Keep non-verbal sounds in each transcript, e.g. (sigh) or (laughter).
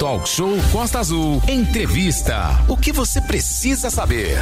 Talk Show Costa Azul. Entrevista. O que você precisa saber?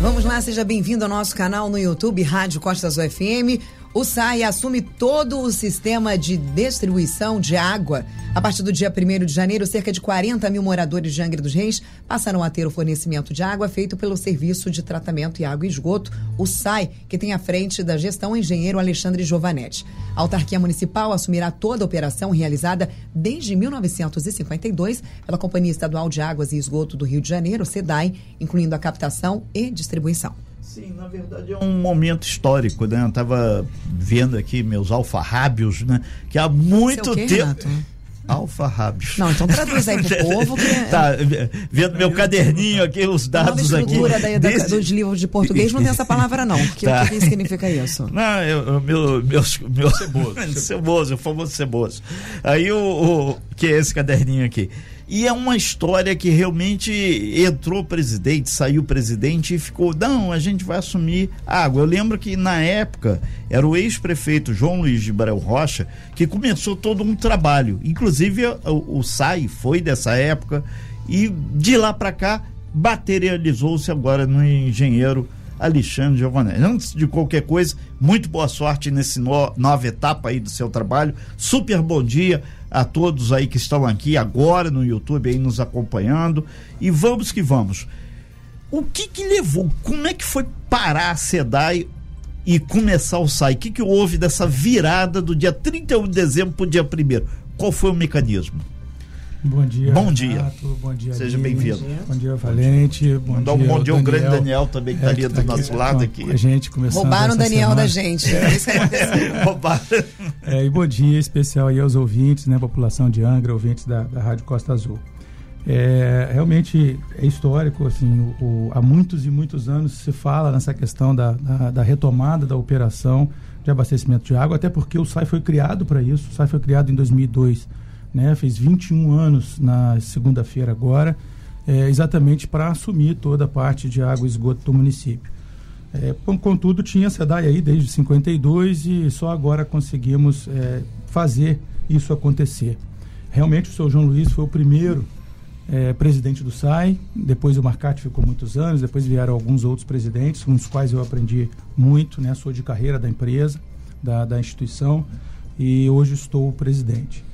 Vamos lá, seja bem-vindo ao nosso canal no YouTube Rádio Costa Azul FM. O SAI assume todo o sistema de distribuição de água. A partir do dia 1 de janeiro, cerca de 40 mil moradores de Angra dos Reis passarão a ter o fornecimento de água feito pelo Serviço de Tratamento e Água e Esgoto, o SAI, que tem à frente da gestão o engenheiro Alexandre Giovanetti. A autarquia municipal assumirá toda a operação realizada desde 1952 pela Companhia Estadual de Águas e Esgoto do Rio de Janeiro, SEDAI, incluindo a captação e distribuição. Sim, na verdade é um momento histórico, né? Eu tava vendo aqui meus alfarrábios, né? Que há muito Seu quê, tempo. Renato? Alfarrábios. Não, então traduz aí pro (laughs) povo que é- Tá, vendo meu caderninho aqui, os A dados aqui. estrutura da, da, Desde- dos livros de português não tem essa palavra, não. Porque Tá. o que significa isso? (laughs) Não, eu, eu- meu, meus, meu, (laughs) ceboso. ceboso, o famoso ceboso. Aí o, o- que é esse caderninho aqui. E é uma história que realmente entrou presidente, saiu presidente e ficou, não, a gente vai assumir água. Eu lembro que na época era o ex-prefeito João Luiz de Rocha que começou todo um trabalho. Inclusive o, o SAI foi dessa época e de lá para cá materializou-se agora no engenheiro Alexandre Giovanelli. Antes de qualquer coisa, muito boa sorte nesse no- nova etapa aí do seu trabalho. Super bom dia a todos aí que estão aqui agora no YouTube aí nos acompanhando. E vamos que vamos. O que que levou? Como é que foi parar a SEDAI e começar o SAI? O que que houve dessa virada do dia 31 de dezembro para o dia 1 Qual foi o mecanismo? Bom dia. Bom dia. Renato, bom dia. Seja bem-vindo. Bom dia, Valente. Bom Mandar um dia, bom dia ao grande Daniel. Também que está É, ali que do tá nosso lado com- aqui. A gente começando Roubaram o Daniel semana. da gente. É isso que (laughs) aconteceu. Roubaram. É, e bom dia especial aí aos ouvintes, né, população de Angra, ouvintes da, da Rádio Costa Azul. É, realmente é histórico, assim, o, o- há muitos e muitos anos se fala nessa questão da, da, da retomada da operação de abastecimento de água, até porque o SAI foi criado para isso, o SAI foi criado em 2002, né, fez 21 anos na segunda-feira agora, é, exatamente para assumir toda a parte de água e esgoto do município. É, con- contudo, tinha SEDAI aí desde 52 e só agora conseguimos é, fazer isso acontecer. Realmente, o seu João Luiz foi o primeiro é, presidente do SAI, depois o Marcati ficou muitos anos, depois vieram alguns outros presidentes, com os quais eu aprendi muito, né? Sou de carreira da empresa, da, da instituição, e hoje estou presidente.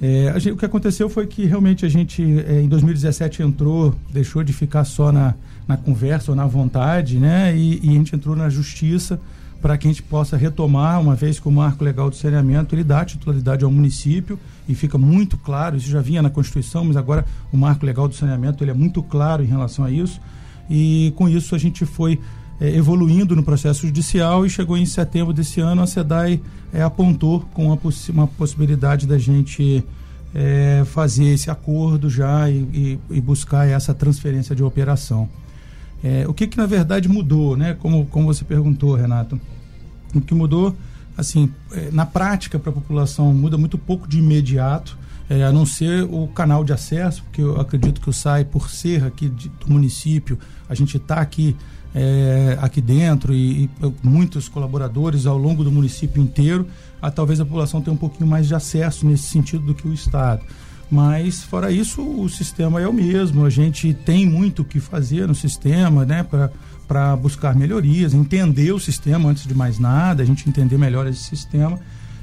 É, gente- o que aconteceu foi que realmente a gente, é, em 2017, entrou, deixou de ficar só na, na conversa ou na vontade, né? E, e a gente entrou na justiça para que a gente possa retomar, uma vez que o marco legal do saneamento ele dá titularidade ao município e fica muito claro, isso já vinha na Constituição, mas agora o marco legal do saneamento ele é muito claro em relação a isso. E com isso a gente foi eh, evoluindo no processo judicial e chegou em setembro desse ano a SEDAI eh, apontou com uma, possi- uma possibilidade da gente eh, fazer esse acordo já e, e- e buscar essa transferência de operação. O que, que na verdade mudou, né? Como, como você perguntou, Renato. O que mudou, assim, na prática para a população muda muito pouco de imediato, eh, a não ser o canal de acesso, porque eu acredito que o SAI, por ser aqui de- do município, a gente está aqui, eh, aqui dentro e, e muitos colaboradores ao longo do município inteiro, a, talvez a população tenha um pouquinho mais de acesso nesse sentido do que o Estado. Mas, fora isso, o sistema é o mesmo. A gente tem muito o que fazer no sistema, né, para buscar melhorias, entender o sistema antes de mais nada, a gente entender melhor esse sistema.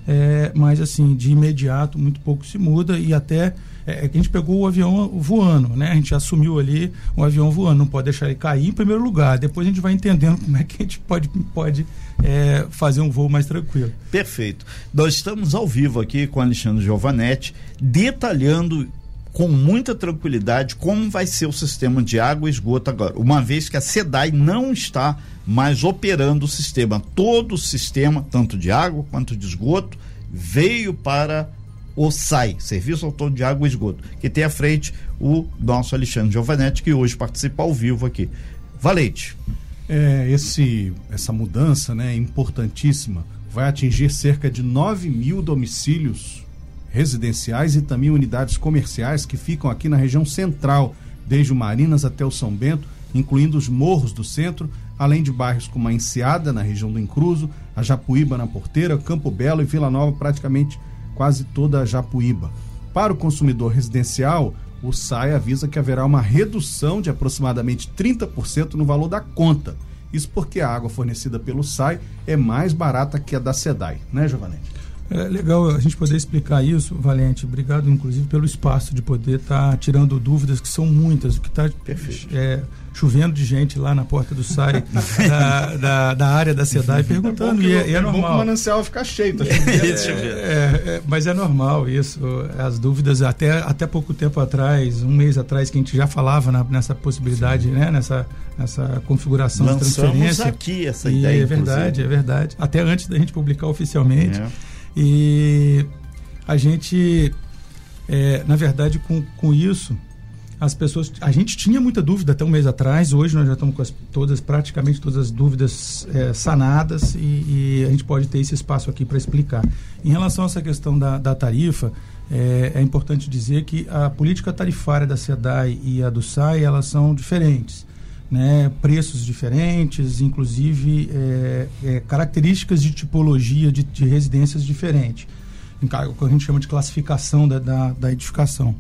É, mas, assim, de imediato, muito pouco se muda e até é, a gente pegou o avião voando, né? A gente assumiu ali o avião voando, não pode deixar ele cair em primeiro lugar. Depois a gente vai entendendo como é que a gente pode, pode é, fazer um voo mais tranquilo. Perfeito. Nós estamos ao vivo aqui com Alexandre Giovanetti, detalhando com muita tranquilidade como vai ser o sistema de água e esgoto agora, uma vez que a SEDAI não está mais operando o sistema. Todo o sistema, tanto de água quanto de esgoto, veio para o SAI, Serviço Autônomo de Água e Esgoto, que tem à frente o nosso Alexandre Giovanetti, que hoje participa ao vivo aqui. Valente. É, esse, essa mudança né, importantíssima vai atingir cerca de 9 mil domicílios residenciais e também unidades comerciais que ficam aqui na região central, desde o Marinas até o São Bento, incluindo os morros do centro, além de bairros como a Enseada, na região do Encruzo, a Japuíba na Porteira, Campo Belo e Vila Nova, praticamente quase toda a Japuíba. Para o consumidor residencial, o SAI avisa que haverá uma redução de aproximadamente 30% no valor da conta. Isso porque a água fornecida pelo SAI é mais barata que a da SEDAI, né, Giovanetti? É legal a gente poder explicar isso, Valente. Obrigado, inclusive, pelo espaço de poder estar tá tirando dúvidas que são muitas. O que está é, chovendo de gente lá na porta do SAI (laughs) da, da, da, área da SEDAI perguntando. É e é, é, (laughs) é normal. Bom o manancial ficar cheio. Tá é, mas é normal isso. As dúvidas, até, até pouco tempo atrás, um mês atrás, que a gente já falava na, nessa possibilidade, né? nessa, nessa configuração Lançamos de transferência. aqui essa e ideia. É verdade, inclusive. é verdade. Até antes da gente publicar oficialmente. E a gente, é, na verdade, com, com isso, as pessoas. A gente tinha muita dúvida até um mês atrás, hoje nós já estamos com as, todas, praticamente todas as dúvidas é, sanadas e, e, a gente pode ter esse espaço aqui para explicar. Em relação a essa questão da, da tarifa, é, é, importante dizer que a política tarifária da SEDAI e a do SAI elas são diferentes né, preços diferentes, inclusive é, é, características de tipologia de, de residências diferentes, o que a gente chama de classificação da, da, da edificação.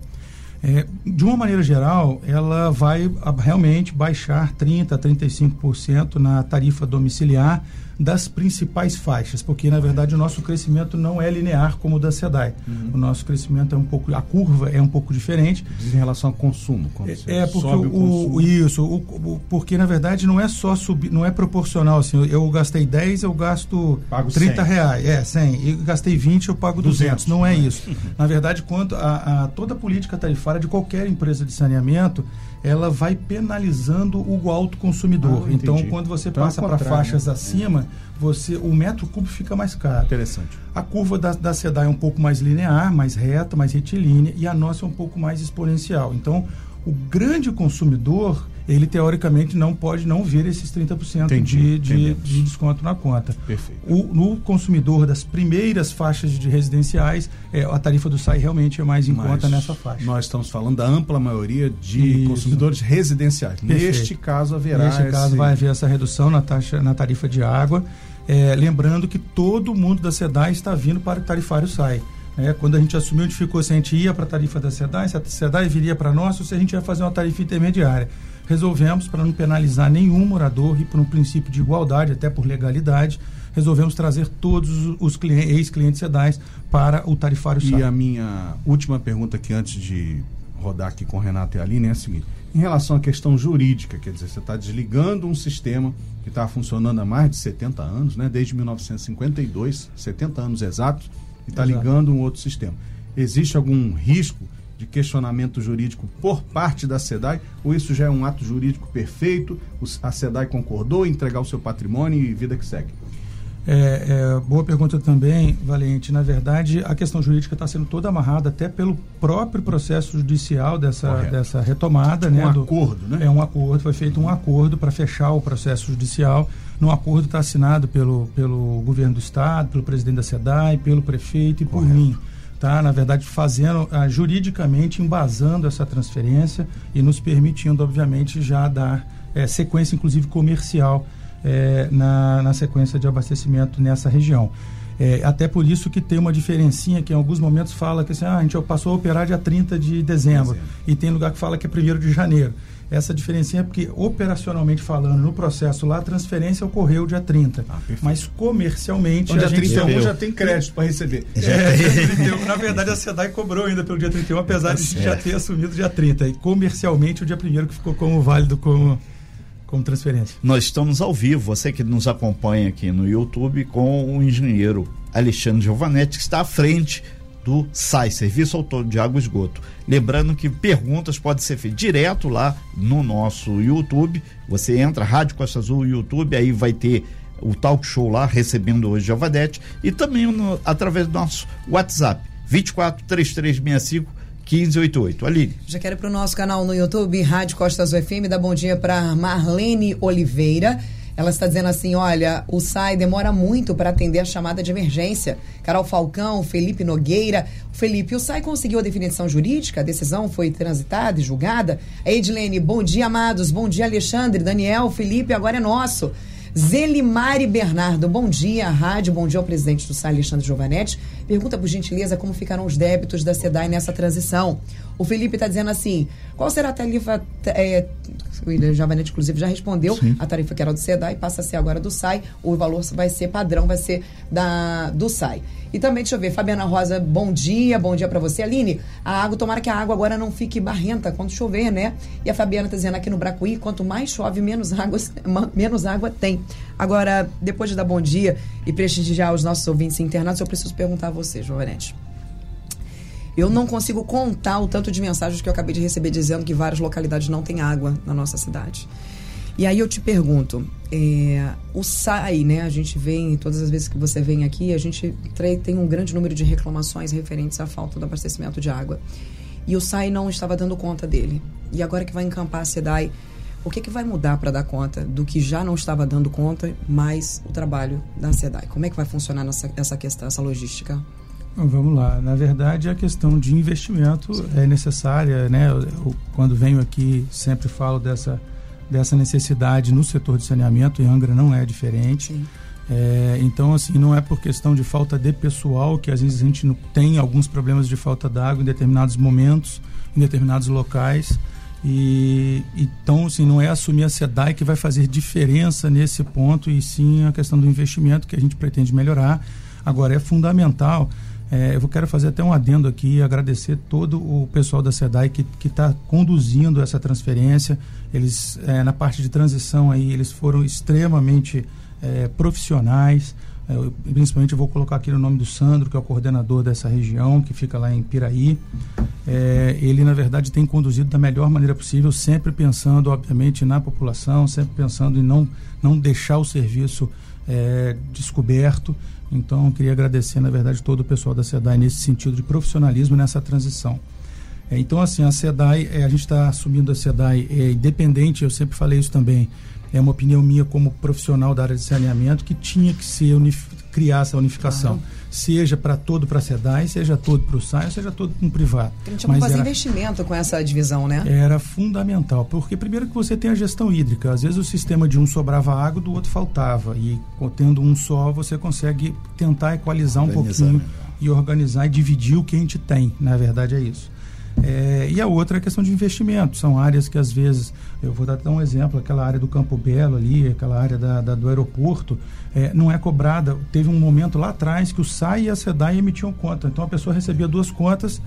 É, de uma maneira geral, ela vai realmente baixar 30% a 35% na tarifa domiciliar das principais faixas, porque na verdade o nosso crescimento não é linear como o da SEDAI. Uhum. O nosso crescimento é um pouco, a curva é um pouco diferente. Diz em relação ao consumo. É, é, porque o, o, o isso, o, porque na verdade não é só subir, não é proporcional assim. Eu, eu gastei 10, eu gasto pago 30 100. reais, é 100. E gastei 20, eu pago 200. 200 não é isso. (laughs) na verdade, quanto a, a toda a política tarifária de qualquer empresa de saneamento ela vai penalizando o alto consumidor. Ah, então, quando você então, é passa para faixas né? acima, você o metro cúbico fica mais caro. Interessante. A curva da, da SEDAI é um pouco mais linear, mais reta, mais retilínea, e a nossa é um pouco mais exponencial. Então, o grande consumidor, ele teoricamente não pode não ver esses 30% Entendi, de, de, de, desconto na conta. Perfeito. O, no consumidor das primeiras faixas de residenciais, é, a tarifa do SAI realmente é mais em Mas conta nessa faixa. Nós estamos falando da ampla maioria de Isso. consumidores residenciais. Perfeito. Neste caso haverá. Neste caso vai haver essa redução na, taxa, na tarifa de água. É, lembrando que todo mundo da SEDAI está vindo para o tarifário SAI. É, quando a gente assumiu, a gente ficou se a gente ia para a tarifa da SEDAI, se a SEDAI viria para nós ou se a gente ia fazer uma tarifa intermediária. Resolvemos, para não penalizar nenhum morador e por um princípio de igualdade, até por legalidade, resolvemos trazer todos os ex-clientes SEDAIs para o tarifário SAI. E a minha última pergunta aqui, antes de rodar aqui com o Renato e a Aline, é a seguinte. Em relação à questão jurídica, quer dizer, você está desligando um sistema que está funcionando há mais de 70 anos, né? desde 1952, 70 anos exatos, e está ligando um outro sistema. Existe algum risco de questionamento jurídico por parte da SEDAI ou isso já é um ato jurídico perfeito? A SEDAI concordou em entregar o seu patrimônio e vida que segue? É, é, boa pergunta também, Valente. Na verdade, a questão jurídica está sendo toda amarrada até pelo próprio processo judicial dessa, dessa retomada. Tipo né, um do, acordo, né? É um acordo, foi feito um acordo para fechar o processo judicial. No acordo está assinado pelo, pelo governo do estado, pelo presidente da SEDAI, pelo prefeito e Correto. por mim. Tá, na verdade, fazendo ah, juridicamente embasando essa transferência e nos permitindo, obviamente, já dar é, sequência, inclusive comercial, é, na, na sequência de abastecimento nessa região. É, até por isso que tem uma diferencinha que em alguns momentos fala que assim, ah, a gente passou a operar dia 30 de dezembro, dezembro. e tem lugar que fala que é 1 de janeiro. Essa diferença é porque, operacionalmente falando, no processo lá, a transferência ocorreu dia 30. Ah, mas comercialmente. Então, dia 31 já tem crédito para receber. (laughs) É, na verdade, a SEDAI cobrou ainda pelo dia 31, apesar de já ter assumido dia 30. E comercialmente, o dia 1 que ficou como válido como como transferência. Nós estamos ao vivo, você que nos acompanha aqui no YouTube, com o engenheiro Alexandre Giovanetti, que está à frente do SAI, Serviço Autônomo de Água e Esgoto. Lembrando que perguntas podem ser feitas direto lá no nosso YouTube. Você entra, Rádio Costa Azul, YouTube, aí vai ter o talk show lá, recebendo hoje Giovanetti, e também no, através do nosso WhatsApp, 24 3365 1588. Aline. Já quero para o nosso canal no YouTube, Rádio Costa Azul FM, dar bom dia para Marlene Oliveira. Ela está dizendo assim: olha, o SAI demora muito para atender a chamada de emergência. Carol Falcão, Felipe Nogueira. Felipe, o SAI conseguiu a definição jurídica? A decisão foi transitada e julgada? A Edilene, bom dia, amados. Bom dia, Alexandre, Daniel, Felipe, agora é nosso. Zelimari Bernardo, bom dia, rádio, bom dia ao presidente do SAI, Alexandre Giovanetti. Pergunta, por gentileza, como ficarão os débitos da SEDAI nessa transição. O Felipe está dizendo assim: qual será a tarifa. É, o Javanete, inclusive, já respondeu. Sim. A tarifa que era do SEDAI passa a ser agora do SAI. O valor vai ser padrão, vai ser da, do SAI. E também, deixa eu ver, Fabiana Rosa, bom dia, bom dia para você. Aline, a água, tomara que a água agora não fique barrenta quando chover, né? E a Fabiana tá dizendo aqui no Bracuí, quanto mais chove, menos água, (laughs) menos água tem. Agora, depois de dar bom dia e prestigiar os nossos ouvintes internados, eu preciso perguntar a você, Jovenete. Eu não consigo contar o tanto de mensagens que eu acabei de receber dizendo que várias localidades não têm água na nossa cidade. E aí eu te pergunto, é, o SAI, né? A gente vem, todas as vezes que você vem aqui, a gente tem um grande número de reclamações referentes à falta do abastecimento de água. E o SAI não estava dando conta dele. E agora que vai encampar a SEDAI, o que, que vai mudar para dar conta do que já não estava dando conta, mais o trabalho da SEDAI? Como é que vai funcionar nessa, essa questão, essa logística? Vamos lá. Na verdade, a questão de investimento Sim. é necessária, né? Eu, quando venho aqui, sempre falo dessa dessa necessidade no setor de saneamento e Angra não é diferente. É, então, assim, não é por questão de falta de pessoal que às vezes a gente tem alguns problemas de falta d'água em determinados momentos, em determinados locais. E então, assim, não é assumir a SEDAI que vai fazer diferença nesse ponto, e sim a questão do investimento que a gente pretende melhorar. Agora, é fundamental é, eu quero fazer até um adendo aqui, agradecer todo o pessoal da SEDAI que está conduzindo essa transferência. Eles, é, na parte de transição aí, eles foram extremamente é, profissionais. É, eu, principalmente eu vou colocar aqui o no nome do Sandro, que é o coordenador dessa região, que fica lá em Piraí. É, ele, na verdade, tem conduzido da melhor maneira possível, sempre pensando, obviamente, na população, sempre pensando em não, não deixar o serviço é, descoberto. Então, queria agradecer, na verdade, todo o pessoal da SEDAI nesse sentido de profissionalismo nessa transição. É, então, assim, a SEDAI, é, a gente está assumindo a SEDAI é, independente, eu sempre falei isso também, é uma opinião minha como profissional da área de saneamento, que tinha que ser criar essa unificação. Seja para todo para a SEDAI, seja todo para o SAI, seja todo para um privado. A gente não fazer investimento com essa divisão, né? Era fundamental, porque primeiro que você tem a gestão hídrica, às vezes o sistema de um sobrava água, do outro faltava, e tendo um só, você consegue tentar equalizar um pouquinho e organizar e dividir o que a gente tem, na verdade é isso. É, e a outra é a questão de investimento. São áreas que às vezes, eu vou dar um exemplo, aquela área do Campo Belo ali, aquela área da, da do aeroporto, é, não é cobrada. Teve um momento lá atrás que o SAI e a SEDAI emitiam conta. Então a pessoa recebia duas contas,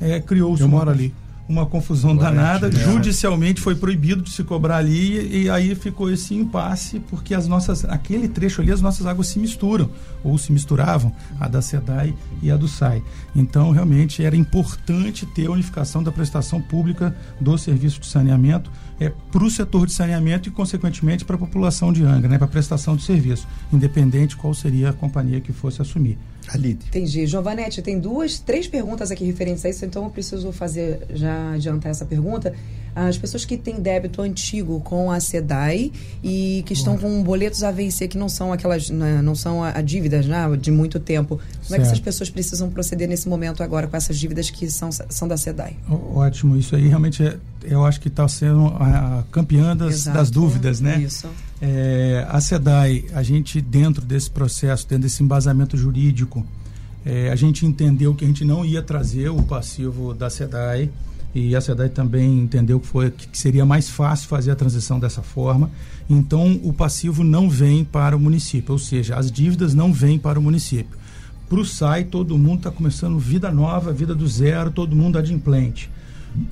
é, criou-se. Eu moro ali uma confusão danada. Judicialmente foi proibido de se cobrar ali e aí ficou esse impasse porque as nossas, aquele trecho ali, as nossas águas se misturam ou se misturavam, a da SEDAI e a do SAI. Então, realmente era importante ter a unificação da prestação pública do serviço de saneamento é, para o setor de saneamento e, consequentemente, para a população de Angra, né, para a prestação de serviço, independente qual seria a companhia que fosse assumir. Alide. Entendi. Giovanete, tem duas, três perguntas aqui referentes a isso, então eu preciso fazer, já adiantar essa pergunta. As pessoas que têm débito antigo com a SEDAI e que estão com boletos a vencer, que não são aquelas, né, não são a, a dívidas né, de muito tempo. Como certo. é que essas pessoas precisam proceder nesse momento agora com essas dívidas que são, são da SEDAI? Ótimo, isso aí realmente é, eu acho que está sendo a, a campeã das, das, dúvidas, né? Isso. É, a SEDAI, a gente dentro desse processo, dentro desse embasamento jurídico, é, a gente entendeu que a gente não ia trazer o passivo da SEDAI e a SEDAI também entendeu que, foi, que seria mais fácil fazer a transição dessa forma. Então, o passivo não vem para o município, ou seja, as dívidas não vêm para o município. Para o SAI, todo mundo está começando vida nova, vida do zero, todo mundo adimplente.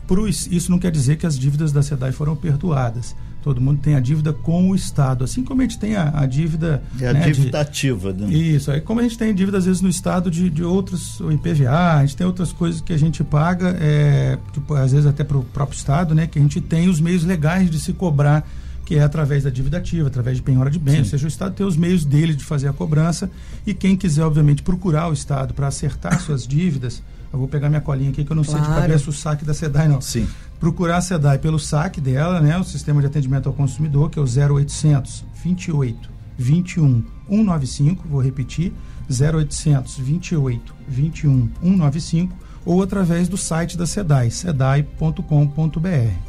Pro, isso não quer dizer que as dívidas da SEDAI foram perdoadas todo mundo tem a dívida com o Estado, assim como a gente tem a, a dívida. É a né, dívida de, ativa, né? Isso, aí como a gente tem dívida, às vezes, no Estado de, de outros, o IPVA, a gente tem outras coisas que a gente paga, é, tipo, às vezes até para o próprio Estado, né? Que a gente tem os meios legais de se cobrar que é através da dívida ativa, através de penhora de bens, ou seja, o Estado tem os meios dele de fazer a cobrança e quem quiser, obviamente, procurar o Estado para acertar suas (coughs) dívidas, eu vou pegar minha colinha aqui que eu não claro. sei de cabeça o saque da SEDAI, não. Sim procurar a SEDAI pelo saque dela, né, o sistema de atendimento ao consumidor, que é o 0800 28 21 195, vou repetir, 0800 28 21 195, ou através do site da SEDAI, sedai.com.br.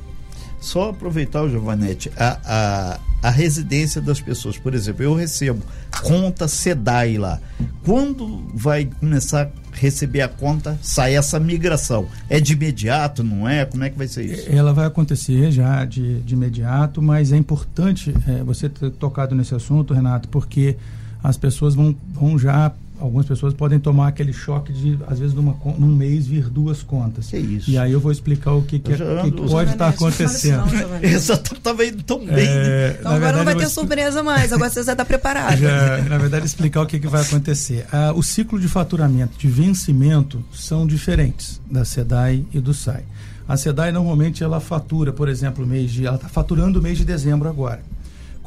Só aproveitar, o Giovanetti, a, a, a residência das pessoas. Por exemplo, eu recebo conta SEDAI lá. Quando vai começar a receber a conta, sai essa migração? É de imediato, não é? Como é que vai ser isso? Ela vai acontecer já de, de imediato, mas é importante é, você ter tocado nesse assunto, Renato, porque as pessoas vão, vão já algumas pessoas podem tomar aquele choque de, às vezes, numa, num mês vir duas contas. Que isso? E aí eu vou explicar o que, que, é, que pode estar tá acontecendo. (laughs) Exato, estava indo tão bem. É, então agora verdade, não vai ter surpresa mais, agora você já está preparado. Já, na verdade, explicar o que, que vai acontecer. Ah, o ciclo de faturamento, de vencimento, são diferentes da SEDAI e do SAI. A SEDAI normalmente ela fatura, por exemplo, o mês de. Ela está faturando o mês de dezembro agora.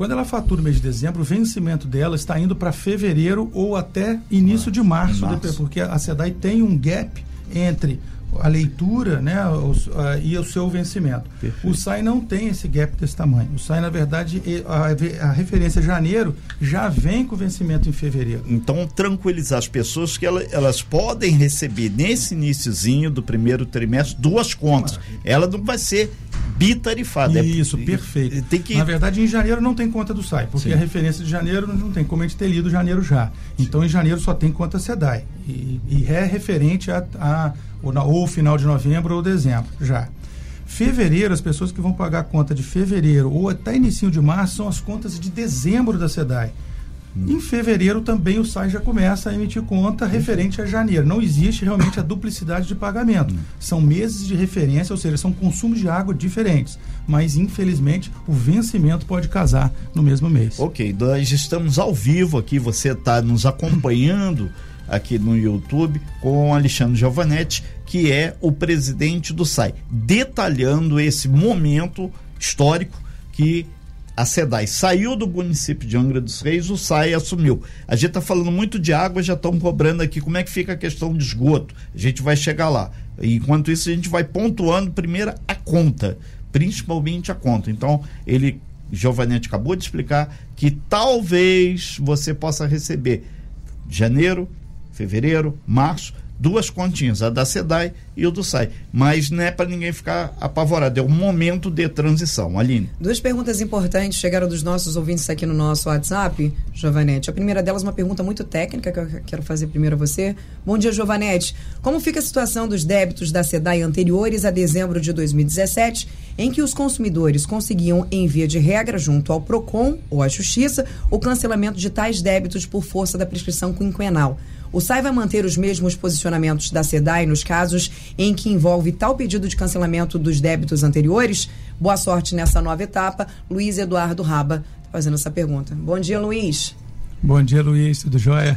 Quando ela fatura o mês de dezembro, o vencimento dela está indo para fevereiro ou até início de março, março. porque a SEDAI tem um gap entre a leitura né, e o seu vencimento. Perfeito. O SAI não tem esse gap desse tamanho. O SAI, na verdade, a, a, referência janeiro já vem com vencimento em fevereiro. Então, tranquilizar as pessoas que elas, podem receber nesse iníciozinho do primeiro trimestre duas contas. Ela não vai ser bitarifada. É Isso, é, perfeito. Tem que... Na verdade, em janeiro não tem conta do SAI, porque Sim. a referência de janeiro não tem como a gente ter lido janeiro já. Então, Sim. em janeiro só tem conta SEDAI. E, e é referente a, a ou, na, ou final de novembro ou dezembro, já. Fevereiro, as pessoas que vão pagar a conta de fevereiro ou até início de março são as contas de dezembro da SEDAI. Hum. Em fevereiro também o SAI já começa a emitir conta referente a janeiro. Não existe realmente a duplicidade de pagamento. Hum. São meses de referência, ou seja, são consumos de água diferentes. Mas, infelizmente, o vencimento pode casar no mesmo mês. Ok, nós estamos ao vivo aqui, você está nos acompanhando (laughs) aqui no YouTube com Alexandre Giovanetti, que é o presidente do SAI, detalhando esse momento histórico que a SEDAI saiu do município de Angra dos Reis, o SAI assumiu. A gente está falando muito de água, já estão cobrando aqui como é que fica a questão de esgoto. A gente vai chegar lá. Enquanto isso, a gente vai pontuando primeiro a conta, principalmente a conta. Então, ele, Giovanetti acabou de explicar que talvez você possa receber janeiro, fevereiro, março, duas continhas, a da SEDAI e o do SAI. Mas não é para ninguém ficar apavorado, é um momento de transição. Aline. Duas perguntas importantes chegaram dos nossos ouvintes aqui no nosso WhatsApp, Giovanete. A primeira delas, uma pergunta muito técnica que eu quero fazer primeiro a você. Bom dia, Giovanete. Como fica a situação dos débitos da SEDAI anteriores a dezembro de 2017, em que os consumidores conseguiam, em via de regra, junto ao PROCON ou à Justiça, o cancelamento de tais débitos por força da prescrição quinquenal? O SAI vai manter os mesmos posicionamentos da SEDAI nos casos em que envolve tal pedido de cancelamento dos débitos anteriores? Boa sorte nessa nova etapa. Luiz Eduardo Raba está fazendo essa pergunta. Bom dia, Luiz. Bom dia, Luiz, tudo jóia?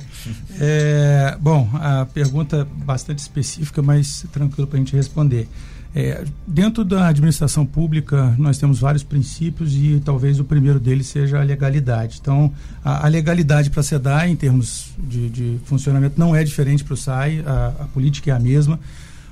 É, bom, a pergunta é bastante específica, mas tranquilo para a gente responder. É, dentro da administração pública, nós temos vários princípios e talvez o primeiro deles seja a legalidade. Então, a, a legalidade para a SEDAI, em termos de, de, funcionamento, não é diferente para o SAI, a, a, política é a mesma.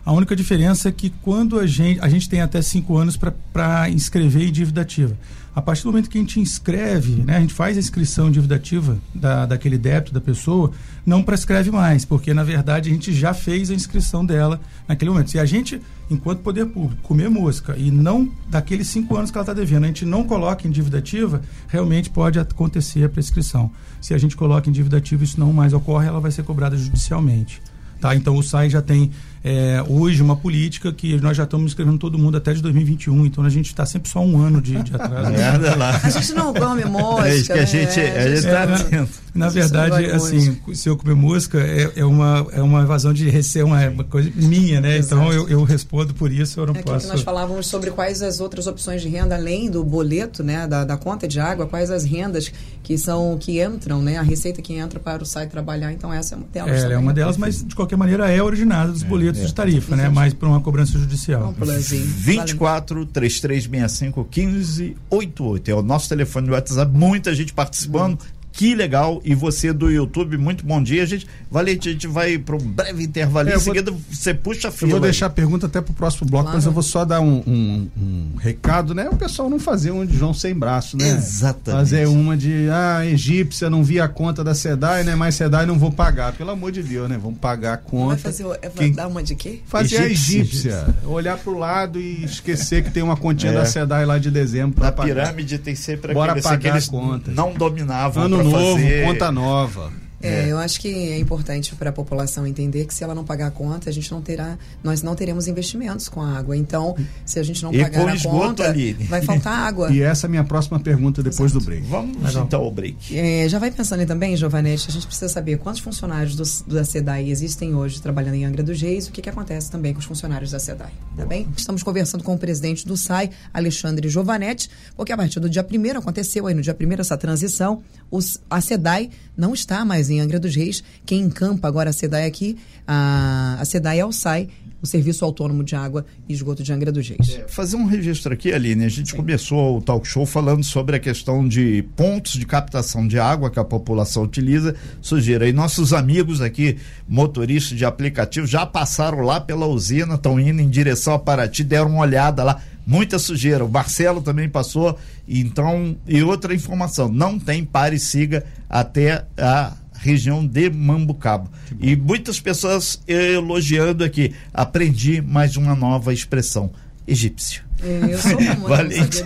A única diferença é que quando a gente, a gente tem até cinco anos para inscrever em dívida ativa a partir do momento que a gente inscreve, né, a gente faz a inscrição dividativa da, daquele débito da pessoa, não prescreve mais, porque na verdade a gente já fez a inscrição dela naquele momento. Se a gente, enquanto poder público, comer mosca e não, daqueles cinco anos que ela está devendo, a gente não coloca em dívida ativa, realmente pode acontecer a prescrição. Se a gente coloca em dívida ativa, isso não mais ocorre, ela vai ser cobrada judicialmente. Tá? Então o SAI já tem é, hoje uma política que nós já estamos escrevendo todo mundo até de 2021, então a gente está sempre só um ano de, de atraso. (laughs) Merda lá. A gente não come mosca. É isso que a gente né? está é, Na verdade, assim, se eu comer mosca, é, é, uma, é uma evasão de receber uma, uma coisa minha, né? Exato. Então eu, eu respondo por isso, eu não é posso. Que nós falávamos sobre quais as outras opções de renda, além do boleto, né? Da, da conta de água, quais as rendas que são que entram, né? A receita que entra para o site trabalhar, então essa é uma delas. É, é uma delas, mas de qualquer maneira é originada dos é, boletos é. de tarifa, né? Mais para uma cobrança judicial. 24 3365 1588 é o nosso telefone do WhatsApp, muita gente participando. Que legal. E você do YouTube, muito bom dia. A gente, Valente, a gente vai para um breve intervalo. É, em seguida, vou, você puxa a fila. Eu vou deixar a pergunta até para o próximo bloco, claro. mas eu vou só dar um, um, um, recado, né? O pessoal não fazer um de João sem braço, né? Exatamente. Fazer uma de, ah, egípcia, não vi a conta da SEDAI, né? Mas SEDAI não vou pagar. Pelo amor de Deus, né? Vamos pagar a conta. Vai fazer, Quem... dar uma de quê? Fazer egípcia. a egípcia. Olhar para o lado e esquecer que tem uma continha é. da SEDAI lá de dezembro. Na pirâmide tem sempre Bora pagar que eles conta. não dominavam Ano novo, fazer. conta nova. É, é, eu acho que é importante para a população entender que se ela não pagar a conta, a gente não terá, nós não teremos investimentos com a água. Então, se a gente não e pagar a conta, ali. vai faltar água. E essa é a minha próxima pergunta depois Exato. do break. Vamos Legal. então ao break. É, já vai pensando aí também, Giovanete, a gente precisa saber quantos funcionários do, da SEDAI existem hoje trabalhando em Angra dos Reis, o que, que acontece também com os funcionários da SEDAI, tá bem? Estamos conversando com o presidente do SAI, Alexandre Giovanetti, porque a partir do dia 1 aconteceu aí no dia 1 essa transição, os, a SEDAI não está mais em Angra dos Reis, quem encampa agora a SEDAI aqui, a, a SEDAI é o SAI, o Serviço Autônomo de Água e Esgoto de Angra dos Reis. É, fazer um registro aqui, Aline, a gente Sim. começou o talk show falando sobre a questão de pontos de captação de água que a população utiliza, sujeira. E nossos amigos aqui, motoristas de aplicativo, já passaram lá pela usina, estão indo em direção a Paraty, deram uma olhada lá, muita sujeira. O Marcelo também passou, então, e outra informação, não tem pare e siga até a região de Mambucaba. E muitas pessoas elogiando aqui. Aprendi mais uma nova expressão: egípcio. É, eu sou (laughs) uma Valente.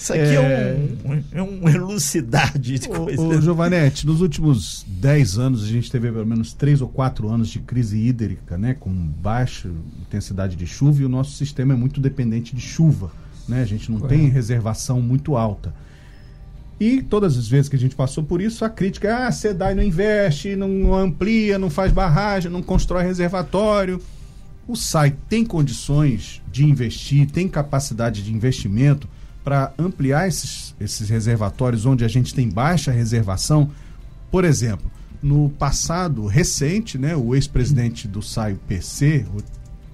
Isso aqui é, é um, é uma elucidade de coisa. Ô, Giovanetti, nos últimos 10 anos a gente teve pelo menos 3 ou 4 anos de crise hídrica, né? Com baixa intensidade de chuva e o nosso sistema é muito dependente de chuva. Né? A gente não tem reservação muito alta. E todas as vezes que a gente passou por isso, a crítica é: ah, a SEDAI não investe, não amplia, não faz barragem, não constrói reservatório. O SAI tem condições de investir, tem capacidade de investimento para ampliar esses, esses reservatórios onde a gente tem baixa reservação. Por exemplo, no passado recente, né, o ex-presidente do SAI, o PC,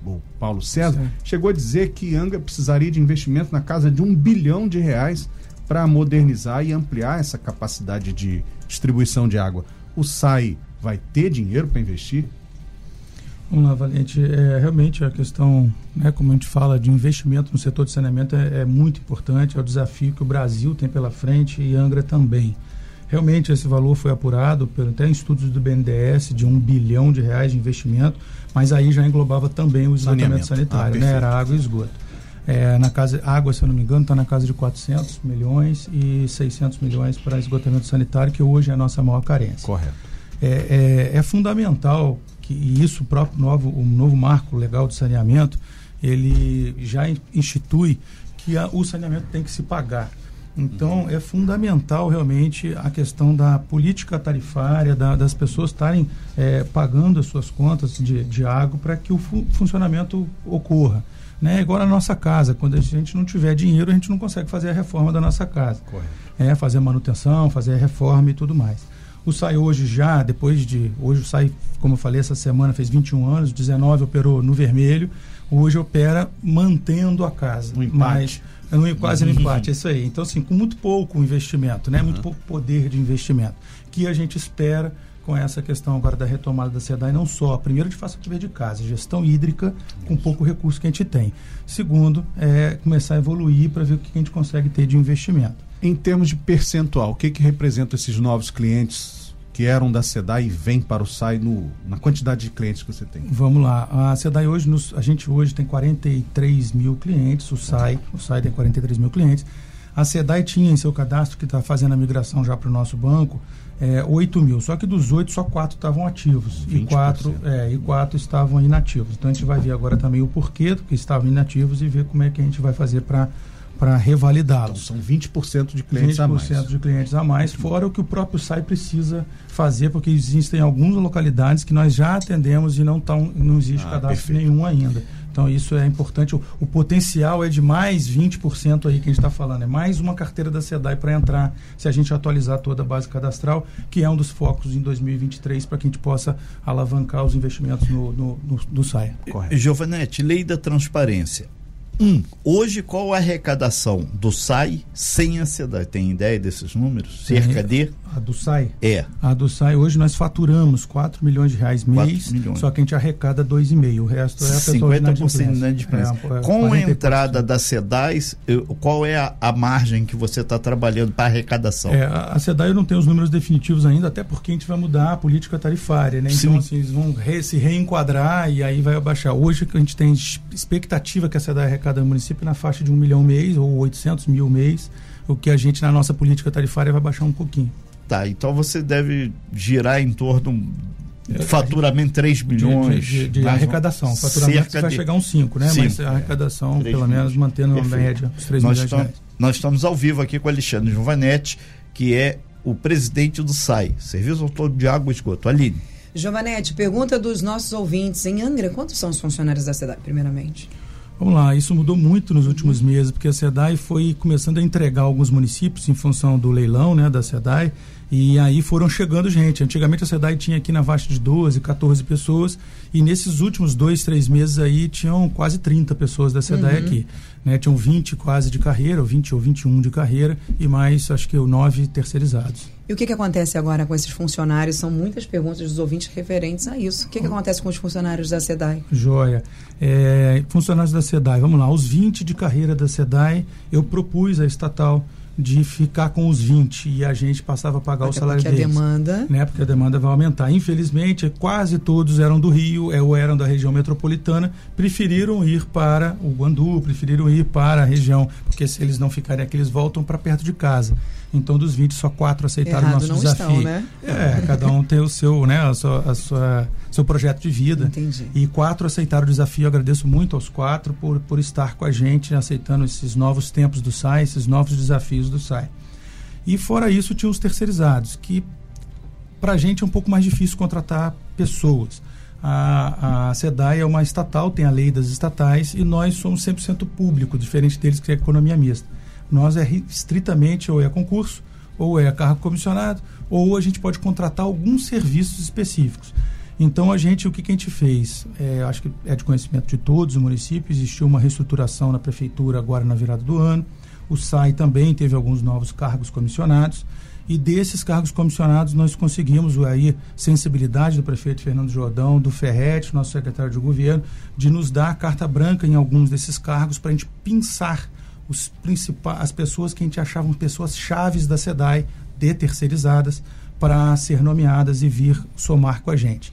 o, o Paulo César, Sim. chegou a dizer que Angra precisaria de investimento na casa de um bilhão de reais para modernizar e ampliar essa capacidade de distribuição de água. O SAI vai ter dinheiro para investir? Vamos lá, Valente. É, realmente a questão, né, como a gente fala, de investimento no setor de saneamento é, é muito importante, é o desafio que o Brasil tem pela frente e Angra também. Realmente esse valor foi apurado pelo, até em estudos do BNDES de um bilhão de reais de investimento, mas aí já englobava também o esgotamento sanitário, ah, né? Era água e esgoto. É, na casa água, se eu não me engano, está na casa de 400 milhões e 600 milhões para esgotamento sanitário, que hoje é a nossa maior carência. Correto. É, é, é fundamental que isso o próprio novo, o novo marco legal de saneamento ele já institui que a, o saneamento tem que se pagar. Então, é fundamental realmente a questão da política tarifária, da, das pessoas estarem é, pagando as suas contas de, de água para que o fu funcionamento ocorra. Né? Igual na nossa casa, quando a gente não tiver dinheiro, a gente não consegue fazer a reforma da nossa casa. Correto. É, fazer a manutenção, fazer a reforma e tudo mais. O SAI hoje já, depois de. Hoje o SAI, como eu falei, essa semana fez 21 anos, 19 operou no vermelho, hoje opera mantendo a casa. No empate. Mas, no, quase no empate, é isso aí. Então, assim, com muito pouco investimento, né? Uhum. Muito pouco poder de investimento. Que a gente espera com essa questão agora da retomada da SEDAI, não só, primeiro, de faça dever de casa, gestão hídrica com pouco recurso que a gente tem. Segundo, é começar a evoluir para ver o que a gente consegue ter de investimento. Em termos de percentual, o que, que representa esses novos clientes que eram da SEDAI e vêm para o SAI no, na quantidade de clientes que você tem? Vamos lá. A SEDAI hoje, nos, a gente hoje tem 43 mil clientes, o SAI, o SAI tem 43 mil clientes. A SEDAI tinha em seu cadastro, que está fazendo a migração já para o nosso banco, é, 8 mil. Só que dos 8, só 4 estavam ativos. E 4, é, e 4 estavam inativos. Então a gente vai ver agora também o porquê do que estavam inativos e ver como é que a gente vai fazer para para revalidá-los. Então, são 20% de clientes 20% a mais. 20% de clientes a mais, fora o que o próprio SAI precisa fazer, porque existem algumas localidades que nós já atendemos e não, tão, não existe ah, cadastro perfeito. nenhum ainda. Então isso é importante. O, o potencial é de mais 20% aí que a gente está falando. É mais uma carteira da SEDAI para entrar, se a gente atualizar toda a base cadastral, que é um dos focos em 2023 para que a gente possa alavancar os investimentos no, no, no, no SAIA. Correto. Giovanetti, lei da transparência. Um, hoje qual a arrecadação do SAI sem a SEDAI? Tem ideia desses números? Cerca de? A do SAI? É. A do SAI, hoje nós faturamos 4 milhões de reais mês, milhões. só que a gente arrecada 2,5. O resto é a pessoa 50% de inadimplência. É, é, Com a entrada da SEDAIS, qual é a, a margem que você está trabalhando para arrecadação? É, a SEDAI não tem os números definitivos ainda, até porque a gente vai mudar a política tarifária, né? Então, assim, eles vão re, se reenquadrar e aí vai abaixar. Hoje a gente tem expectativa que a SEDAI arrecada no município na faixa de um milhão mês ou 800 mil mês, o que a gente na nossa política tarifária vai baixar um pouquinho. Tá, então você deve girar em torno é, faturamento 3 milhões. De, de, de arrecadação. Um, faturamento vai de... chegar a uns 5, né? Cinco, Mas a arrecadação, é, pelo menos, mantendo Perfeito. uma média, os 3 nós milhões estamos, Nós estamos ao vivo aqui com o Alexandre Giovanetti, que é o presidente do SAI, Serviço Autônomo de Água e Esgoto. Aline. Giovanetti, pergunta dos nossos ouvintes. Em Angra, quantos são os funcionários da cidade, primeiramente? Vamos lá, isso mudou muito nos últimos meses, porque a SEDAI foi começando a entregar alguns municípios em função do leilão né, da SEDAI, e aí foram chegando gente. Antigamente a SEDAI tinha aqui na faixa de 12, 14 pessoas, e nesses últimos dois, três meses aí tinham quase 30 pessoas da SEDAI uhum. aqui. Né? Tinham 20 quase de carreira, ou 20 ou 21 de carreira, e mais, acho que, 9 terceirizados. E o que, que acontece agora com esses funcionários? São muitas perguntas dos ouvintes referentes a isso. O que, que acontece com os funcionários da SEDAI? Joia. É, funcionários da SEDAI, vamos lá, os 20 de carreira da SEDAI, eu propus à estatal de ficar com os 20 e a gente passava a pagar Até o salário porque deles. a demanda... Né? Porque a demanda vai aumentar. Infelizmente, quase todos eram do Rio ou eram da região metropolitana, preferiram ir para o Guandu, preferiram ir para a região, porque se eles não ficarem aqui, eles voltam para perto de casa. Então, dos 20, só quatro aceitaram o nosso não desafio. Estão, né? É, cada um tem o seu, né, a sua, a sua, seu projeto de vida. Entendi. E quatro aceitaram o desafio. Eu agradeço muito aos quatro por, por estar com a gente, aceitando esses novos tempos do SAI, esses novos desafios do SAI. E fora isso, tinha os terceirizados, que para a gente é um pouco mais difícil contratar pessoas. A, a SEDAI é uma estatal, tem a lei das estatais, e nós somos 100% público, diferente deles que é economia mista. Nós é estritamente ou é concurso, ou é cargo comissionado, ou a gente pode contratar alguns serviços específicos. Então a gente, o que, que a gente fez? É, acho que é de conhecimento de todos os municípios, existiu uma reestruturação na prefeitura agora na virada do ano. O SAI também teve alguns novos cargos comissionados. E desses cargos comissionados nós conseguimos aí sensibilidade do prefeito Fernando Jordão, do Ferret, nosso secretário de governo, de nos dar carta branca em alguns desses cargos para a gente pensar os principais, as pessoas que a gente achava pessoas chaves da SEDAI, de terceirizadas, para ser nomeadas e vir somar com a gente.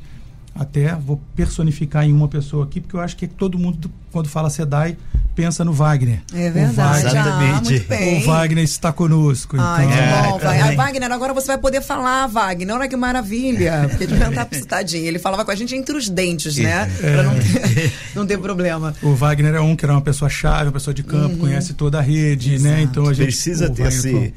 Até vou personificar em uma pessoa aqui, porque eu acho que todo mundo, quando fala SEDAI, pensa no Wagner. É verdade. O Wagner, ah, o Wagner está conosco. Ai, então. que bom, é, Wagner, agora você vai poder falar, Wagner. Olha que maravilha. Porque ele não tá (laughs) tadinho. Ele falava com a gente entre os dentes, né? É. Pra não ter, (laughs) não ter problema. O Wagner é um que era uma pessoa chave, uma pessoa de campo, uhum. conhece toda a rede, né? Exato. né? Então a gente precisa ter esse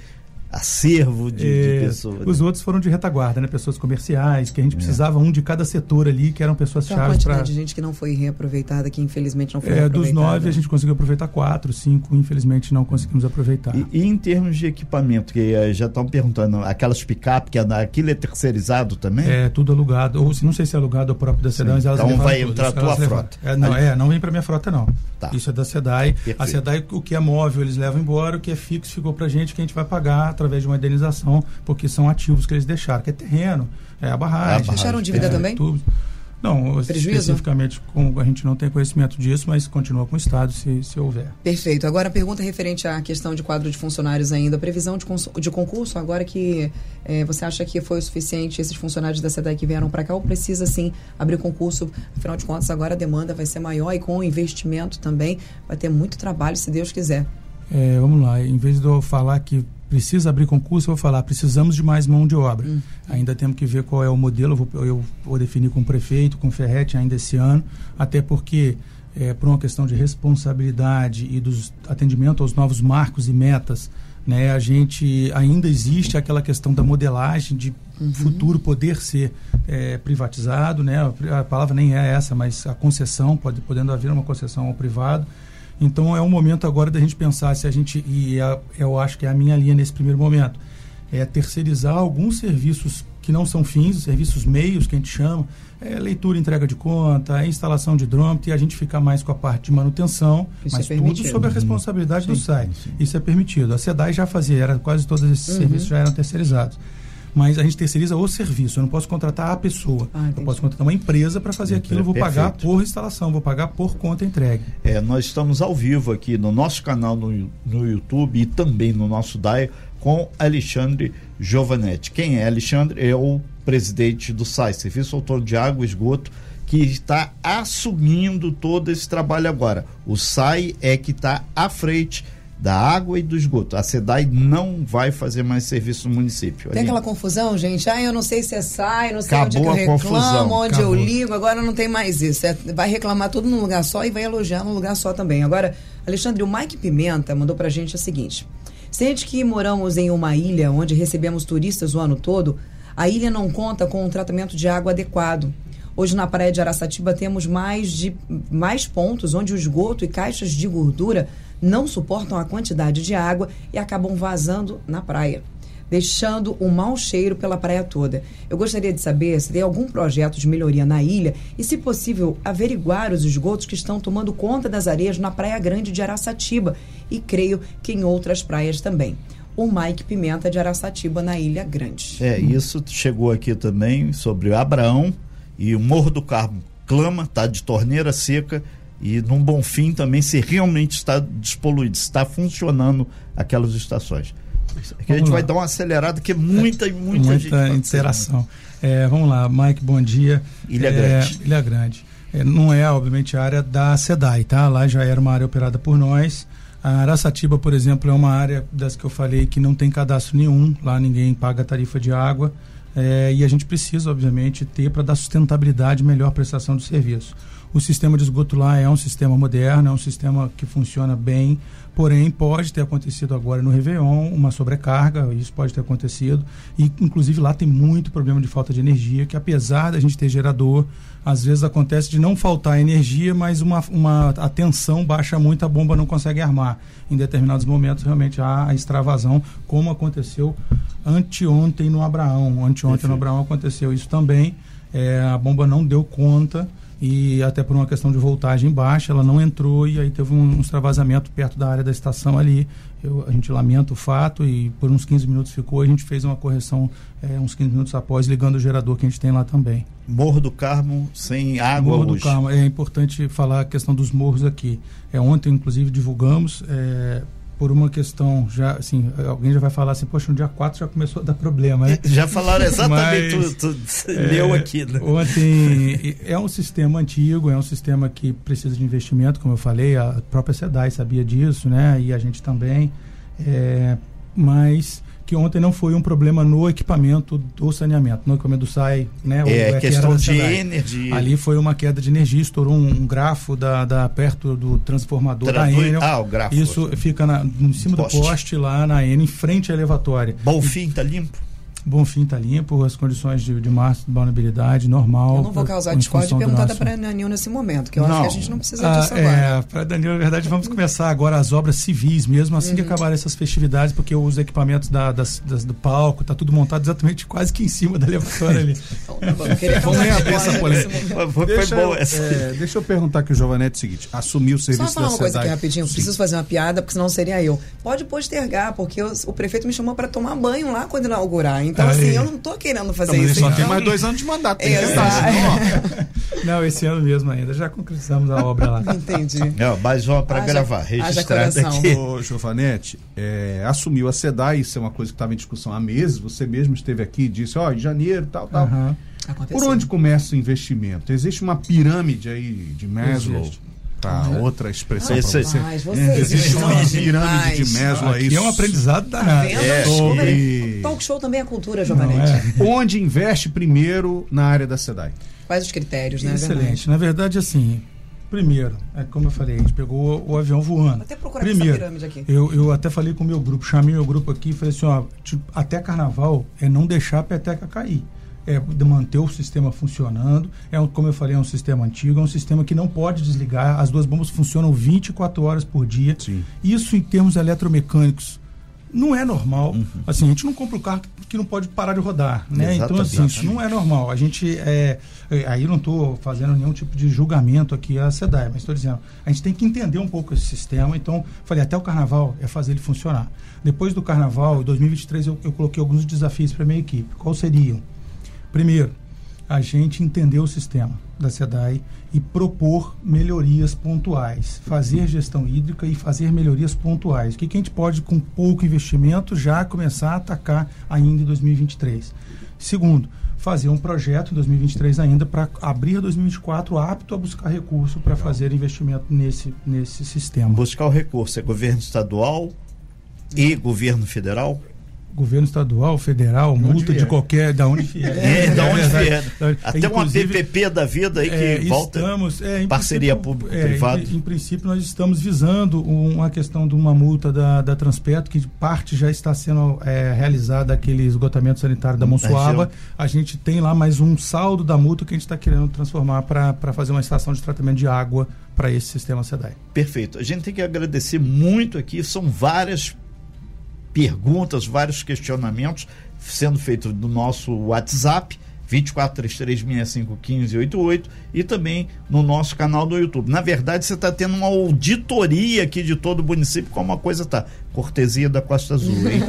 acervo de, é, de pessoas. Os né? outros foram de retaguarda, né? Pessoas comerciais, que a gente é. precisava um de cada setor ali, que eram pessoas então, chaves para. de gente que não foi reaproveitada, que infelizmente não foi é, Dos nove, a gente conseguiu aproveitar quatro, cinco, infelizmente não conseguimos aproveitar. E, e em termos de equipamento, que uh, já estão perguntando, aquelas picape, que é, aquilo é terceirizado também? É, tudo alugado. Ou não sei se é alugado ou próprio da SEDAI, mas elas Então vai entrar a tua frota. É, não, é, não vem para minha frota, não. Tá. Isso é da SEDAI. Perfeito. A SEDAI, o que é móvel, eles levam embora, o que é fixo ficou para gente, que a gente vai pagar através de uma indenização porque são ativos que eles deixaram, que é terreno, é a barragem. Deixaram dívida é, também? Tudo. Não, Prejuízo? especificamente com, a gente não tem conhecimento disso, mas continua com o Estado se, se houver. Perfeito. Agora a pergunta referente à questão de quadro de funcionários ainda. A previsão de, de concurso, agora que é, você acha que foi o suficiente esses funcionários da SEDAI que vieram para cá, ou precisa sim abrir concurso? Afinal de contas, agora a demanda vai ser maior e com o investimento também vai ter muito trabalho, se Deus quiser. É, vamos lá, em vez de eu falar que precisa abrir concurso, eu vou falar, precisamos de mais mão de obra. Hum. Ainda temos que ver qual é o modelo, eu vou, eu vou definir com o prefeito, com o Ferrete ainda esse ano, até porque, é, por uma questão de responsabilidade e dos atendimento aos novos marcos e metas, né, a gente ainda existe aquela questão da modelagem de uhum. futuro poder ser é, privatizado, né, a palavra nem é essa, mas a concessão, pode, podendo haver uma concessão ao privado, então é um momento agora da gente pensar se a gente, e é, eu acho que é a minha linha nesse primeiro momento, é terceirizar alguns serviços que não são fins, serviços meios que a gente chama, é leitura, entrega de conta, é instalação de drone, e a gente ficar mais com a parte de manutenção, Isso mas é tudo sob a responsabilidade sim, do SAI. Sim. Isso é permitido. A SEDAI já fazia, era, quase todos esses uhum. serviços já eram terceirizados. Mas a gente terceiriza o serviço. Eu não posso contratar a pessoa. Ah, eu posso contratar uma empresa para fazer aquilo. Eu vou Perfeito. pagar por instalação, vou pagar por conta entregue. É, nós estamos ao vivo aqui no nosso canal no, no YouTube e também no nosso DAI com Alexandre Giovanetti. Quem é Alexandre? É o presidente do SAI, Serviço Autônomo de Água e Esgoto, que está assumindo todo esse trabalho agora. O SAI é que está à frente da água e do esgoto. A SEDAI não vai fazer mais serviço no município. Tem aquela confusão, gente? Ah, eu não sei se é SAI, não sei Acabou onde é que eu reclamo, confusão. onde Acabou. eu ligo, agora não tem mais isso. É, vai reclamar tudo num lugar só e vai elogiar num lugar só também. Agora, Alexandre, o Mike Pimenta mandou pra gente o seguinte. Sente que moramos em uma ilha onde recebemos turistas o ano todo, a ilha não conta com um tratamento de água adequado. Hoje na praia de Araçatiba temos mais de mais pontos onde o esgoto e caixas de gordura não suportam a quantidade de água e acabam vazando na praia, deixando um mau cheiro pela praia toda. Eu gostaria de saber se tem algum projeto de melhoria na ilha e, se possível, averiguar os esgotos que estão tomando conta das areias na Praia Grande de Araçatiba e creio que em outras praias também o Mike Pimenta de Araçatiba na Ilha Grande. É, isso chegou aqui também sobre Abraão, e o Morro do Carmo clama, está de torneira seca e num bom fim também se realmente está despoluído, está funcionando aquelas estações. Aqui a gente lá. vai dar uma acelerada que é muita e muita, muita gente interação. É, vamos lá, Mike, bom dia. Ilha é, Grande. Ilha Grande. É, não é, obviamente, a área da SEDAI, tá? Lá já era uma área operada por nós. A Araçatiba, por exemplo, é uma área das que eu falei que não tem cadastro nenhum. Lá ninguém paga tarifa de água. É, e a gente precisa, obviamente, ter para dar sustentabilidade melhor prestação do serviço. O sistema de esgoto lá é um sistema moderno, é um sistema que funciona bem, porém pode ter acontecido agora no Réveillon uma sobrecarga, isso pode ter acontecido, e inclusive lá tem muito problema de falta de energia, que apesar da gente ter gerador, às vezes acontece de não faltar energia, mas uma, uma a tensão baixa muito, a bomba não consegue armar. Em determinados momentos realmente há a extravasão, como aconteceu anteontem no Abraão. Anteontem no Abraão aconteceu isso também. É, a bomba não deu conta e até por uma questão de voltagem baixa, ela não entrou e aí teve um, um extravasamento perto da área da estação ali. Eu, a gente lamenta o fato e por uns 15 minutos ficou. A gente fez uma correção é, uns 15 minutos após, ligando o gerador que a gente tem lá também. Morro do Carmo sem água Morro hoje. do Carmo, é importante falar a questão dos morros aqui. É, ontem, inclusive, divulgamos. É, por uma questão, já assim, alguém já vai falar assim, poxa, no dia 4 já começou a dar problema, né? Já falaram exatamente, Mas, tu, tu é, leu aqui, né? Ontem, é um sistema antigo, é um sistema que precisa de investimento, como eu falei, a própria SEDAI sabia disso, né? E a gente também, é, mas que ontem não foi um problema no equipamento do saneamento, no equipamento do SAI, né? É, é questão de energia. Ali foi uma queda de energia, estourou um, um grafo da, da, perto do transformador da Enel. Ah, o grafo. Isso fica na, em cima poste. do poste lá na Enel, em frente à elevatória. Bonfim, tá limpo? Bonfim está limpo, as condições de, de massa de vulnerabilidade normal. Eu não vou causar discórdia e perguntar nosso... para Danil nesse momento, que eu não. acho que a gente não precisa ah, disso agora. É, para Danil, na verdade, vamos começar agora as obras civis mesmo, assim uhum. que acabar essas festividades, porque os equipamentos da, das, das, do palco, está tudo montado exatamente quase que em cima da elevatória ali. (laughs) (laughs) Vamos nem abrir essa polêmica. Foi, deixa, bom essa. É, deixa eu perguntar aqui o Giovanetti o seguinte: assumiu o serviço Só falar uma coisa aqui rapidinho, Sim. preciso fazer uma piada, porque senão seria eu. Pode postergar, porque eu, o prefeito me chamou para tomar banho lá quando inaugurar. Então, Aí. assim, eu não estou querendo fazer isso. Só então. tem mais dois anos de mandato. Tem (laughs) Não, esse ano mesmo ainda. Já concretizamos a obra lá. Entendi. É, mais uma para gravar, registrado aqui. O Giovanetti é, assumiu a SEDAI, isso é uma coisa que estava em discussão há meses. Você mesmo esteve aqui e disse, ó, oh, em janeiro, tal, tal. Uhum. Por onde começa o investimento? Existe uma pirâmide aí de Maslow? Existe tá? Outra expressão Esse, você. É, existe uma pirâmide de Maslow aí. é um aprendizado danado. Tá é, sobre... Talk show também é cultura, Giovanetti. É. (laughs) Onde investe primeiro na área da SEDAI? Quais os critérios, né? Excelente. Na verdade, assim, primeiro, é como eu falei, a gente pegou o, o avião voando. Vou até procurar primeiro, essa pirâmide aqui. Eu, eu até falei com o meu grupo, chamei meu grupo aqui e falei assim, ó, tipo, até carnaval é não deixar a peteca cair é de manter o sistema funcionando. É um, como eu falei, é um sistema antigo, é um sistema que não pode desligar. As duas bombas funcionam 24 horas por dia. Sim. Isso em termos eletromecânicos não é normal. Uhum. Assim, a gente não compra o carro que não pode parar de rodar, né? Então, assim, isso não é normal. A gente, é, é aí não estou fazendo nenhum tipo de julgamento aqui a SEDAI, mas estou dizendo, a gente tem que entender um pouco esse sistema. Então, falei, até o carnaval é fazer ele funcionar. Depois do carnaval, em 2023, eu, eu coloquei alguns desafios para a minha equipe. Quais seriam? Primeiro, a gente entender o sistema da SEDAI e propor melhorias pontuais, fazer gestão hídrica e fazer melhorias pontuais. O que, que a gente pode, com pouco investimento, já começar a atacar ainda em 2023? Segundo, fazer um projeto em 2023 ainda para abrir 2024 apto a buscar recurso para fazer investimento nesse, nesse sistema. Buscar o recurso é governo estadual e governo federal? Governo estadual, federal, multa de qualquer, da onde vier. É, da onde vier. Até uma PPP da vida aí que é, volta. Estamos, é, parceria público-privada. É, em, em, princípio, nós estamos visando uma questão de uma multa da, da Transpetro, que parte já está sendo é, realizada aquele esgotamento sanitário da Monsuaba. A gente tem lá mais um saldo da multa que a gente está querendo transformar para fazer uma estação de tratamento de água para esse sistema SEDAI. Perfeito. A gente tem que agradecer muito aqui, são várias perguntas, vários questionamentos sendo feitos no nosso WhatsApp 2433651588 e também no nosso canal do YouTube. Na verdade, você está tendo uma auditoria aqui de todo o município, como a coisa tá. Cortesia da Costa Azul, hein?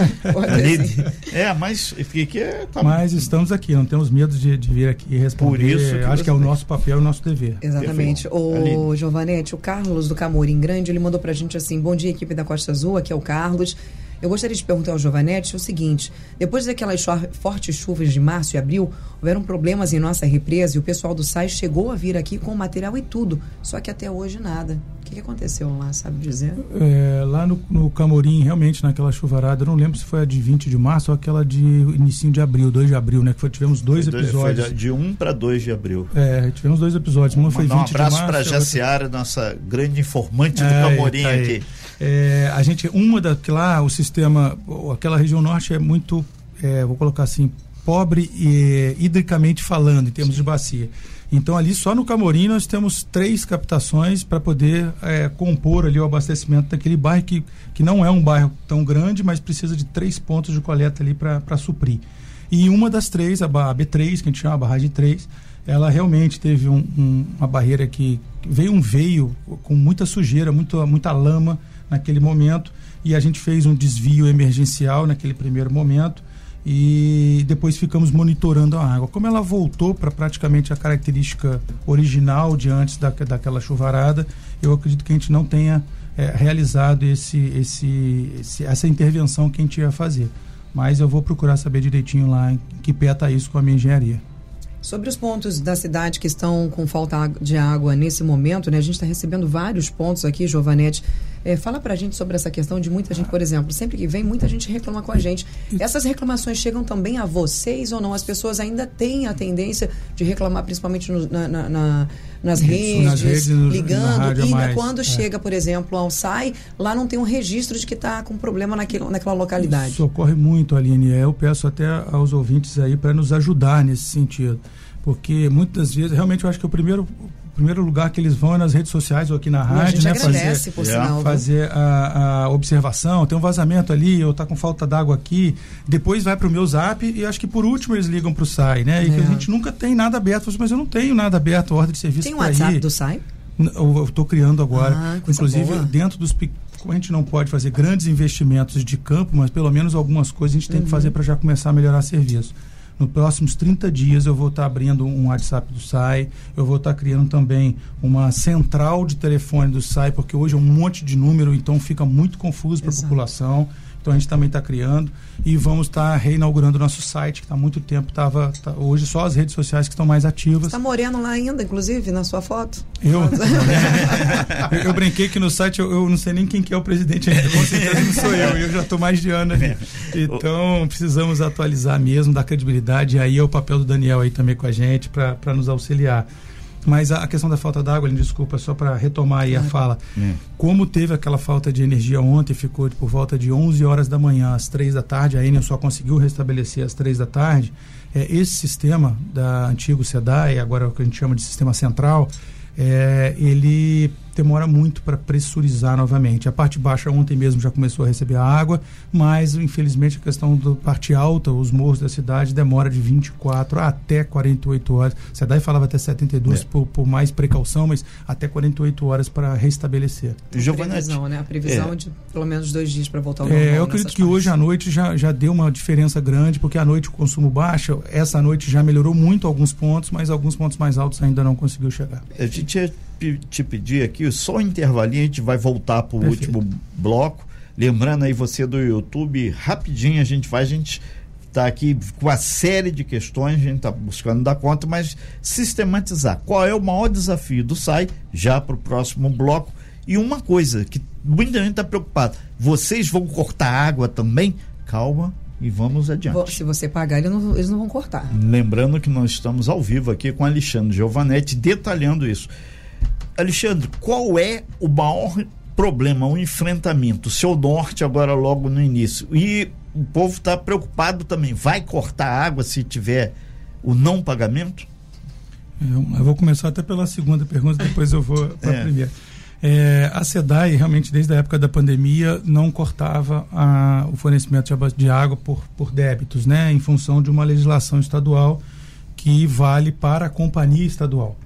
(laughs) é, mas fique. Tá... Mas estamos aqui, não temos medo de, de vir aqui responder. Por isso acho que é o nosso papel, o nosso dever. Exatamente. O Giovanete, o Carlos do Camorim Grande, ele mandou pra gente assim: bom dia, equipe da Costa Azul, aqui é o Carlos. Eu gostaria de perguntar ao Giovanetti o seguinte: depois daquelas fortes chuvas de março e abril, houveram problemas em nossa represa e o pessoal do SAI chegou a vir aqui com material e tudo, só que até hoje nada. O que, aconteceu lá, sabe dizer? É, lá no, no, Camorim, realmente, naquela chuvarada, eu não lembro se foi a de 20 de março ou aquela de início de abril, 2 de abril, né? Que foi, tivemos dois foi episódios. Foi de 1 para 2 de abril. É, tivemos dois episódios. Uma foi 20 um abraço para a Jaciara, nossa grande informante do é, Camorim tá aqui. É, a gente, uma da lá, o sistema, aquela região norte é muito, é, vou colocar assim, pobre e hidricamente falando, em termos de bacia. Então ali só no Camorim nós temos três captações para poder é, compor ali o abastecimento daquele bairro que, que não é um bairro tão grande, mas precisa de três pontos de coleta ali para suprir. E uma das três, a, a B3, que a gente chama a barragem 3, ela realmente teve um, um, uma barreira que veio um veio com muita sujeira, muita, muita lama, naquele momento e a gente fez um desvio emergencial naquele primeiro momento e depois ficamos monitorando a água. Como ela voltou para praticamente a característica original de antes da, daquela chuvarada, eu acredito que a gente não tenha é, realizado esse, esse, esse, essa intervenção que a gente ia fazer. Mas eu vou procurar saber direitinho lá em que pé está isso com a minha engenharia. Sobre os pontos da cidade que estão com falta de água nesse momento, né? A gente está recebendo vários pontos aqui, Giovanete. É, fala para a gente sobre essa questão de muita gente, por exemplo, sempre que vem, muita gente reclama com a gente. Essas reclamações chegam também a vocês ou não? As pessoas ainda têm a tendência de reclamar, principalmente no, na, na, na, nas redes, nas redes ligando. e mais, quando é. chega, por exemplo, ao SAI, lá não tem um registro de que está com problema naquele, naquela localidade. Isso ocorre muito, Aline. Eu peço até aos ouvintes aí para nos ajudar nesse sentido porque muitas vezes, realmente eu acho que o primeiro, primeiro lugar que eles vão é nas redes sociais ou aqui na rádio, né? Agradece, fazer, sinal, fazer a, a, observação, tem um vazamento ali, ou tá com falta d'água aqui, depois vai para o meu zap e acho que por último eles ligam para o SAI, né? E é. que a gente nunca tem nada aberto, mas eu não tenho nada aberto, ordem de serviço Tem um WhatsApp do SAI? Eu estou criando agora, ah, inclusive boa. dentro dos a gente não pode fazer grandes investimentos de campo, mas pelo menos algumas coisas a gente tem uhum. que fazer para já começar a melhorar serviço. Nos próximos 30 dias eu vou estar abrindo um WhatsApp do SAI, eu vou estar criando também uma central de telefone do SAI, porque hoje é um monte de número, então fica muito confuso para a população. Então a gente também está criando e vamos estar tá reinaugurando nosso site, que há muito tempo estava. Tá, hoje só as redes sociais que estão mais ativas. Está moreno lá ainda, inclusive, na sua foto? Eu? (laughs) eu, eu, brinquei que no site eu, eu, não sei nem quem que é o presidente ainda, com certeza não sou eu, eu já estou mais de ano ali. Então precisamos atualizar mesmo, dar credibilidade, e aí é o papel do Daniel aí também com a gente para nos auxiliar. Mas a, questão da falta d'água, desculpa, só para retomar aí a fala. É. Como teve aquela falta de energia ontem, ficou por volta de 11 horas da manhã às 3 da tarde, a Enel só conseguiu restabelecer às 3 da tarde. É, esse sistema da antigo SEDAI, agora é o que a gente chama de sistema central, é, ele demora muito para pressurizar novamente. A parte baixa ontem mesmo já começou a receber a água, mas infelizmente a questão da parte alta, os morros da cidade, demora de 24 até 48 horas. A SEDAI falava até 72 é. por, por, mais precaução, mas até 48 horas para restabelecer. A previsão, né? A previsão é. de pelo menos dois dias para voltar ao normal. É, eu acredito que partes. hoje à noite já, já deu uma diferença grande, porque à noite o consumo baixa, essa noite já melhorou muito alguns pontos, mas alguns pontos mais altos ainda não conseguiu chegar. A gente te pedir aqui, só um intervalinho, a gente vai voltar para o último bloco. Lembrando aí você do YouTube, rapidinho a gente vai, a gente está aqui com a série de questões, a gente está buscando dar conta, mas sistematizar. Qual é o maior desafio do SAI, já para o próximo bloco? E uma coisa que muita gente está preocupada: vocês vão cortar água também? Calma, e vamos adiante. Se você pagar, eles não, eles não vão cortar. Lembrando que nós estamos ao vivo aqui com Alexandre Giovanetti detalhando isso. Alexandre, qual é o maior problema, o enfrentamento? Seu norte agora logo no início. E o povo está preocupado também. Vai cortar água se tiver o não pagamento? Eu, vou começar até pela segunda pergunta, depois eu vou para a (laughs) é. primeira. É, a SEDAI, realmente, desde a época da pandemia, não cortava a, o fornecimento de água por, por débitos, né, em função de uma legislação estadual que vale para a companhia estadual.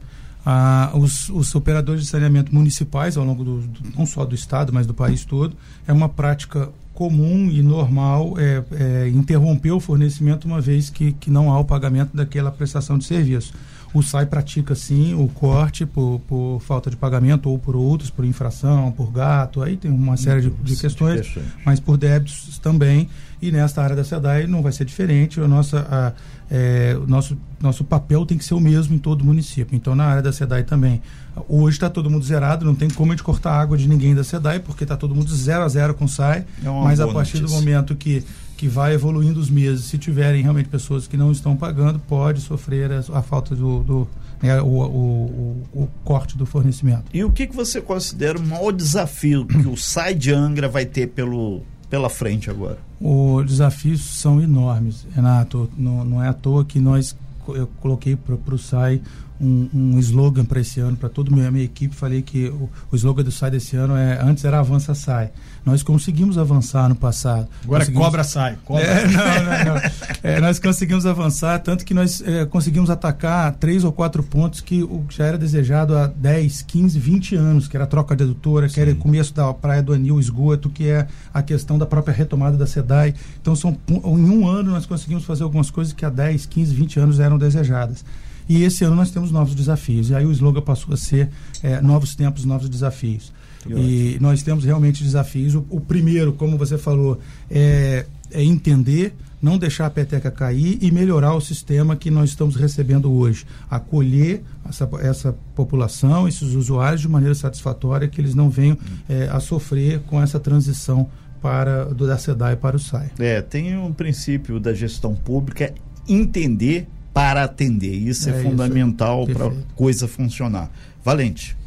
Ah, os, os, operadores de saneamento municipais, ao longo do, do, não só do estado, mas do país todo, é uma prática comum e normal é, é, interromper o fornecimento uma vez que, que não há o pagamento daquela prestação de serviço. O SAI pratica sim o corte por, por falta de pagamento ou por outros, por infração, por gato, aí tem uma série de, de questões, mas por débitos também. E nesta área da SEDAI não vai ser diferente. A nossa, a, é, o nosso, nosso papel tem que ser o mesmo em todo o município. Então, na área da SEDAI também. Hoje está todo mundo zerado, não tem como a gente cortar água de ninguém da SEDAI, porque está todo mundo zero a zero com o SAI. É mas a partir notícia. do momento que que vai evoluindo os meses. Se tiverem realmente pessoas que não estão pagando, pode sofrer a, a falta do, do né, o, o, o, o, corte do fornecimento. E o que, que você considera o maior desafio que o SAI de Angra vai ter pelo, pela frente agora? Os desafios são enormes, Renato. Não, não é à toa que nós eu coloquei para o SAI um, um slogan para esse ano, para toda a minha, minha, equipe. Falei que o, o, slogan do SAI desse ano é antes era Avança Sai. Nós conseguimos avançar no passado. Agora cobra sai. Cobra. É, não, não, não. É, nós conseguimos avançar, tanto que nós é, conseguimos atacar três ou quatro pontos que o, já era desejado há 10, 15, 20 anos, que era a troca de adutora, Sim. que era o começo da Praia do Anil, esgoto, que é a questão da própria retomada da SEDAI. Então, são, em um ano nós conseguimos fazer algumas coisas que há 10, 15, 20 anos eram desejadas. E esse ano nós temos novos desafios. E aí o slogan passou a ser é, novos tempos, novos desafios. E nós temos realmente desafios. O, o, primeiro, como você falou, é, é entender não deixar a peteca cair e melhorar o sistema que nós estamos recebendo hoje. Acolher essa, essa população, esses usuários, de maneira satisfatória, que eles não venham é, a sofrer com essa transição para do, da SEDAI para o SAI. É, tem um princípio da gestão pública entender para atender. Isso é, é fundamental para a coisa funcionar. Valente.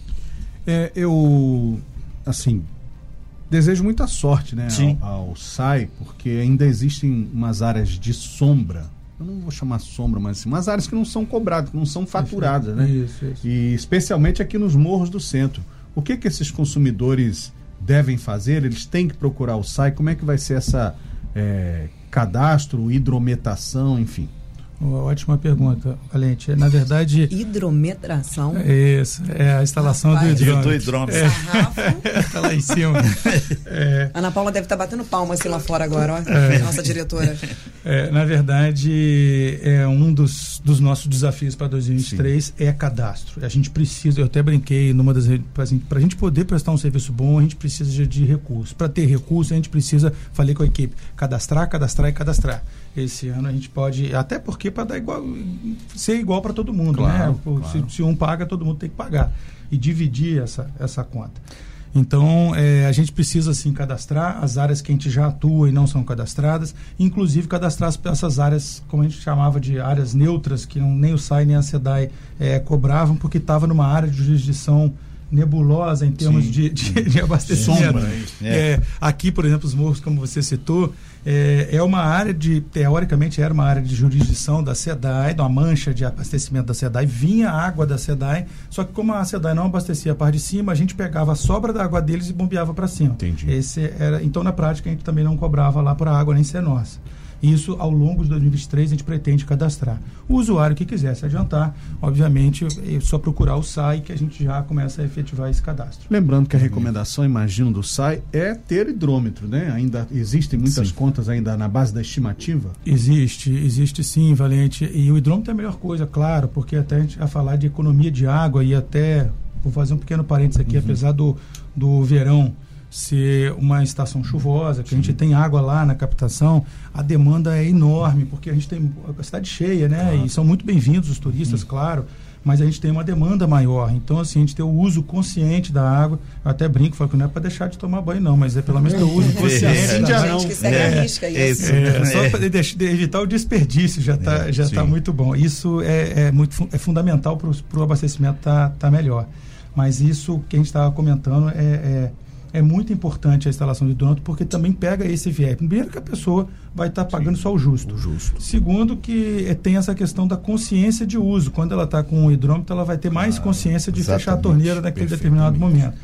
É, eu, assim, desejo muita sorte né, Sim. ao, ao SAI, porque ainda existem umas áreas de sombra. Eu não vou chamar sombra, mas assim, umas áreas que não são cobradas, que não são faturadas, né? Isso, isso. E especialmente aqui nos morros do centro. O que que esses consumidores devem fazer? Eles têm que procurar o SAI? Como é que vai ser essa é, cadastro, hidrometação, enfim? Ótima pergunta, Valente. Na verdade. Hidrometração. Isso, é a instalação Rapaz. do hidrômetro. Do hidrômetro. É. Está lá em cima. (laughs) É. Ana Paula deve estar tá batendo palma assim lá fora agora, ó. É. Nossa diretora. É, na verdade, é um dos, dos nossos desafios para 2023 Sim. é cadastro. A gente precisa, eu até brinquei numa das. Para assim, a gente poder prestar um serviço bom, a gente precisa de, de recursos. Para ter recursos, a gente precisa, falei com a equipe, cadastrar, cadastrar e cadastrar esse ano a gente pode até porque para dar igual ser igual para todo mundo claro, né claro. Se, se, um paga todo mundo tem que pagar e dividir essa essa conta então é, a gente precisa sim cadastrar as áreas que a gente já atua e não são cadastradas inclusive cadastrar essas áreas como a gente chamava de áreas neutras que não, nem o SAI nem a SEDAI é, cobravam porque estava numa área de jurisdição nebulosa em termos de, de, de, abastecimento. Sombra, é. É, aqui, por exemplo, os morros, como você citou, é, é, uma área de, teoricamente, era uma área de jurisdição da SEDAI, uma mancha de abastecimento da SEDAI, vinha água da SEDAI, só que como a SEDAI não abastecia a parte de cima, a gente pegava a sobra da água deles e bombeava para cima. Entendi. Esse era, então, na prática, a gente também não cobrava lá por a água nem ser nossa. Isso, ao longo de 2023, a gente pretende cadastrar. O usuário que quiser se adiantar, obviamente, é só procurar o SAI que a gente já começa a efetivar esse cadastro. Lembrando que a recomendação, imagino, do SAI é ter hidrômetro, né? Ainda existem muitas sim. contas ainda na base da estimativa? Existe, existe sim, Valente. E o hidrômetro é a melhor coisa, claro, porque até a gente vai falar de economia de água e até, vou fazer um pequeno parênteses aqui, uhum. apesar do, do verão ser uma estação chuvosa, que Sim. a gente tem água lá na captação, a demanda é enorme, porque a gente tem a cidade cheia, né? Claro. E são muito bem-vindos os turistas, Sim. claro, mas a gente tem uma demanda maior. Então, assim, a gente tem o uso consciente da água. Eu até brinco, falo que não é para deixar de tomar banho, não, mas é pelo menos ter o uso (laughs) consciente. É, da água. que segue é, a risca isso. É, é, só para evitar o desperdício, já está é, já tá muito bom. Isso é, é, muito, é fundamental para o abastecimento estar tá, tá melhor. Mas isso que a gente estava comentando é, é muito importante a instalação de hidrômetro porque também pega esse viés. Primeiro que a pessoa vai estar tá pagando Sim, só o justo. o justo. Segundo que é, tem essa questão da consciência de uso. Quando ela está com o hidrômetro, ela vai ter mais ah, consciência de fechar a torneira naquele determinado momento.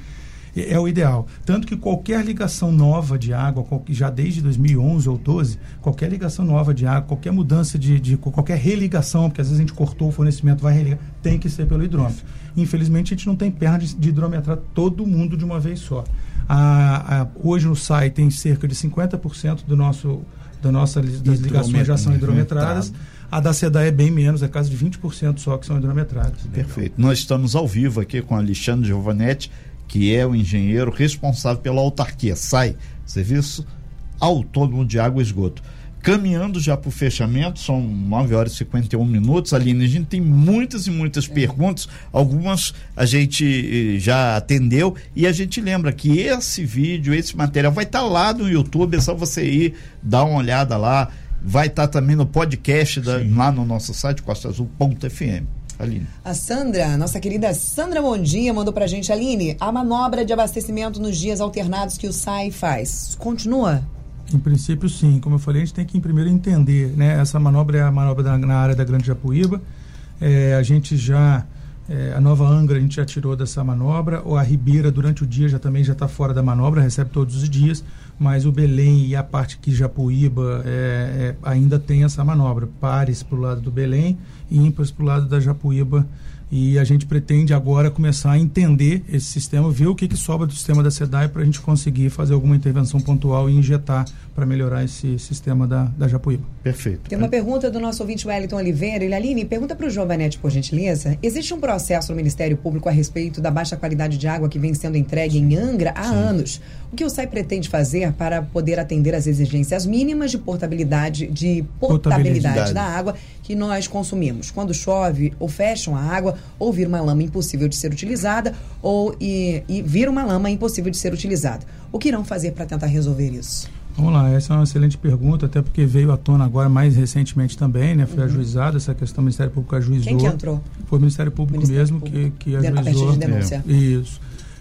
É, é o ideal. Tanto que qualquer ligação nova de água, já desde 2011 ou 12, qualquer ligação nova de água, qualquer mudança de, de qualquer religação, porque às vezes a gente cortou o fornecimento, vai religar, tem que ser pelo hidrômetro. Infelizmente, a gente não tem perna de, de hidrometrar todo mundo de uma vez só. A, a, hoje no site tem cerca de 50% do nosso, da nossa, das ligações já são hidrometradas. A da SEDA é bem menos, é caso de 20% só que são hidrometradas. Perfeito. Nós estamos ao vivo aqui com Alexandre Giovanetti, que é o engenheiro responsável pela autarquia SAI, Serviço Autônomo de Água e Esgoto caminhando já para o fechamento, são 9 horas e 51 minutos. Aline, a gente tem muitas e muitas é. perguntas, algumas a gente eh, já atendeu e a gente lembra que esse vídeo, esse material vai estar tá lá no YouTube, é só você ir dar uma olhada lá. Vai estar tá também no podcast da, lá no nosso site costaazul.fm. Aline. A Sandra, nossa querida Sandra Mondinha, mandou pra gente, Aline, a manobra de abastecimento nos dias alternados que o SAI faz, continua? Em princípio, sim. Como eu falei, a gente tem que primeiro entender, né? Essa manobra é a manobra da, na área da Grande Japuíba. É, a gente já é, a Nova Angra a gente já tirou dessa manobra, ou a Ribeira durante o dia já também já está fora da manobra, recebe todos os dias, mas o Belém e a parte que Japuíba é, é, ainda tem essa manobra, pares para o lado do Belém e ímpares para o lado da Japuíba e a gente pretende agora começar a entender esse sistema, ver o que, que sobra do sistema da SEDAI para a gente conseguir fazer alguma intervenção pontual e injetar para melhorar esse sistema da, da Japuíba. Perfeito. Tem uma pergunta do nosso ouvinte Wellington Oliveira. Ele, Aline, pergunta para o Giovanetti, por gentileza. Existe um processo no Ministério Público a respeito da baixa qualidade de água que vem sendo entregue em Angra há Sim. anos. O que o SAI pretende fazer para poder atender às exigências mínimas de portabilidade, de potabilidade da água que nós consumimos? Quando chove, ou fecham a água, ou vira uma lama impossível de ser utilizada, ou e, e vira uma lama impossível de ser utilizada. O que irão fazer para tentar resolver isso? Vamos lá, essa é uma excelente pergunta, até porque veio à tona agora mais recentemente também, né? Foi uhum. ajuizada essa questão, o Ministério Público ajuizou. Quem que entrou? Foi o Ministério Público Ministério mesmo Público. Que, que ajuizou. A partir de denúncia. É, isso.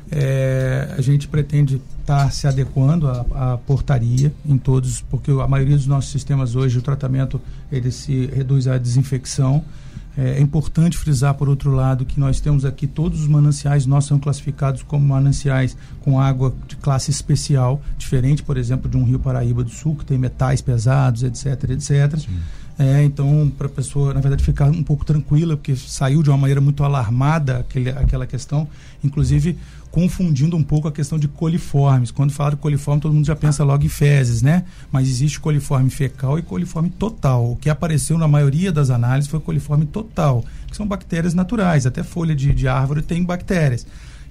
É, a gente pretende estar tá se adequando à, à, portaria em todos, porque a maioria dos nossos sistemas hoje, o tratamento, ele se reduz à desinfecção. É, é, importante frisar, por outro lado, que nós temos aqui todos os mananciais nossos são classificados como mananciais com água de classe especial, diferente, por exemplo, de um rio Paraíba do Sul, que tem metais pesados, etc, etc. É, então, para a pessoa, na verdade, ficar um pouco tranquila, porque saiu de uma maneira muito alarmada aquele, aquela questão. Inclusive, confundindo um pouco a questão de coliformes. Quando fala de coliforme, todo mundo já pensa logo em fezes, né? Mas existe coliforme fecal e coliforme total. O que apareceu na maioria das análises foi coliforme total, que são bactérias naturais. Até folha de, de árvore tem bactérias.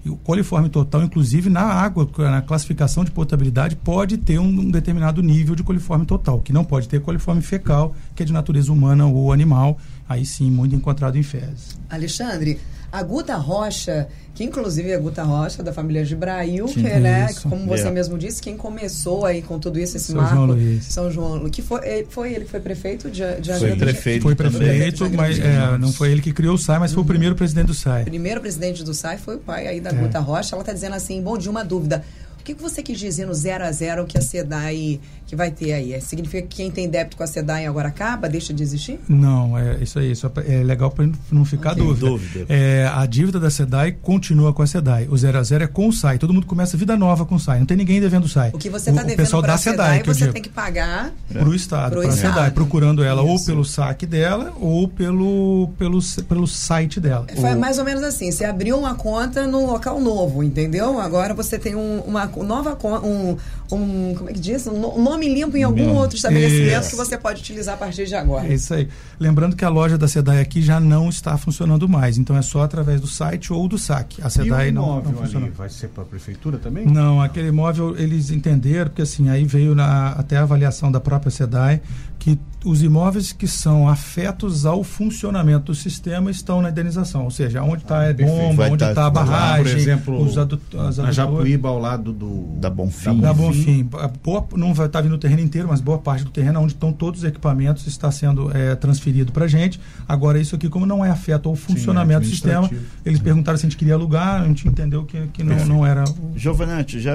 E o coliforme total, inclusive na água, na classificação de potabilidade, pode ter um, um determinado nível de coliforme total, que não pode ter coliforme fecal, que é de natureza humana ou animal, aí sim, muito encontrado em fezes. Alexandre, A Guta Rocha, que inclusive é a Guta Rocha, da família Gibrail, que, né, isso. como você É. mesmo disse, quem começou aí com tudo isso, esse São marco. João Luís. São João. Que foi, ele- foi ele que foi prefeito de, de Foi prefeito. Foi também. prefeito, mas é, não foi ele que criou o SAI, mas foi o primeiro presidente do SAI. primeiro presidente do SAI foi o pai aí da É. Guta Rocha. Ela está dizendo assim, bom dia, uma dúvida. O que, que você quis dizer no 0 a 0 que a SEDAI que vai ter aí? É, Significa que quem tem débito com a SEDAI agora acaba, deixa de existir? Não, é isso aí. Só pra- é legal para não ficar Ok. dúvida. Dúvida. É, a dívida da SEDAI continua com a SEDAI. O 0 a 0 é com o SAI. Todo mundo começa vida nova com o SAI. Não tem ninguém devendo o SAI. O que você está o, o devendo pessoal da SEDAI, SEDAI, que você tem que pagar para o Estado, Pro para a Estado. SEDAI, procurando ela ou Isso. pelo saque dela ou pelo, pelo, pelo site dela. Foi O- mais ou menos assim, você abriu uma conta num local novo, entendeu? Agora você tem um- uma nova conta, um, um, como é que diz? Um no- um nome limpo em algum Nome. outro estabelecimento Isso. que você pode utilizar a partir de agora. É isso aí. Lembrando que a loja da SEDAI aqui já não está funcionando mais. Então é só através do site ou do saque. A SEDAI não, não imóvel funciona. ali vai ser para a prefeitura também? Não, aquele imóvel eles entenderam, porque assim, aí veio na, até a avaliação da própria SEDAI, que os imóveis que são afetos ao funcionamento do sistema estão na indenização. Ou seja, onde está a perfeito. bomba, onde tá- está a vai lá, barragem, por exemplo, os adu as Na. Japuíba, ao lado do... Da Bonfim. Da Bonfim. A Boa, não vai estar vindo o terreno inteiro, mas boa parte do terreno onde estão todos os equipamentos está sendo é, transferido para a gente. Agora, isso aqui, como não é afeto ao funcionamento do sistema, eles perguntaram se a gente queria alugar, a gente entendeu que, que não, não era. o- Giovanete, já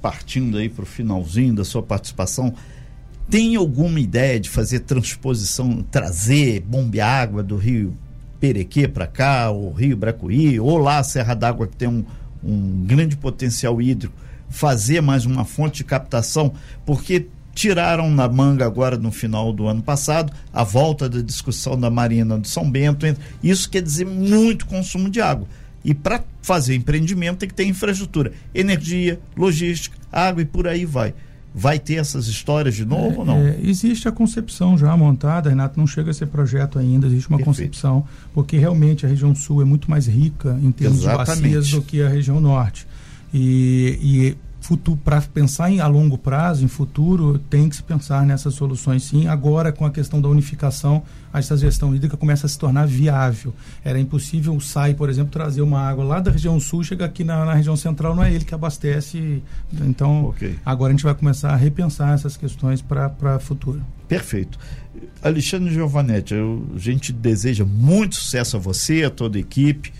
partindo aí para o finalzinho da sua participação, tem alguma ideia de fazer transposição, trazer bombeágua do rio Perequê para cá, ou rio Bracuí, ou lá a Serra d'Água que tem um, um grande potencial hídrico, fazer mais uma fonte de captação, porque tiraram na manga agora no final do ano passado a volta da discussão da Marina do São Bento. Isso quer dizer muito consumo de água. E para fazer empreendimento tem que ter infraestrutura, energia, logística, água e por aí vai. Vai ter essas histórias de novo ou não? É, existe a concepção já montada, Renato, não chega a ser projeto ainda, existe uma Perfeito. concepção, porque realmente a região sul é muito mais rica em termos Exatamente. de bacias do que a região norte. E, e para pensar em a longo prazo, em futuro, tem que se pensar nessas soluções sim. Agora, com a questão da unificação, essa gestão hídrica começa a se tornar viável. Era impossível o SAI, por exemplo, trazer uma água lá da região sul, chega aqui na, na região central, não é ele que abastece. Então, Ok. agora a gente vai começar a repensar essas questões para futuro. Perfeito. Alexandre Giovanetti, eu- a gente deseja muito sucesso a você, a toda a equipe.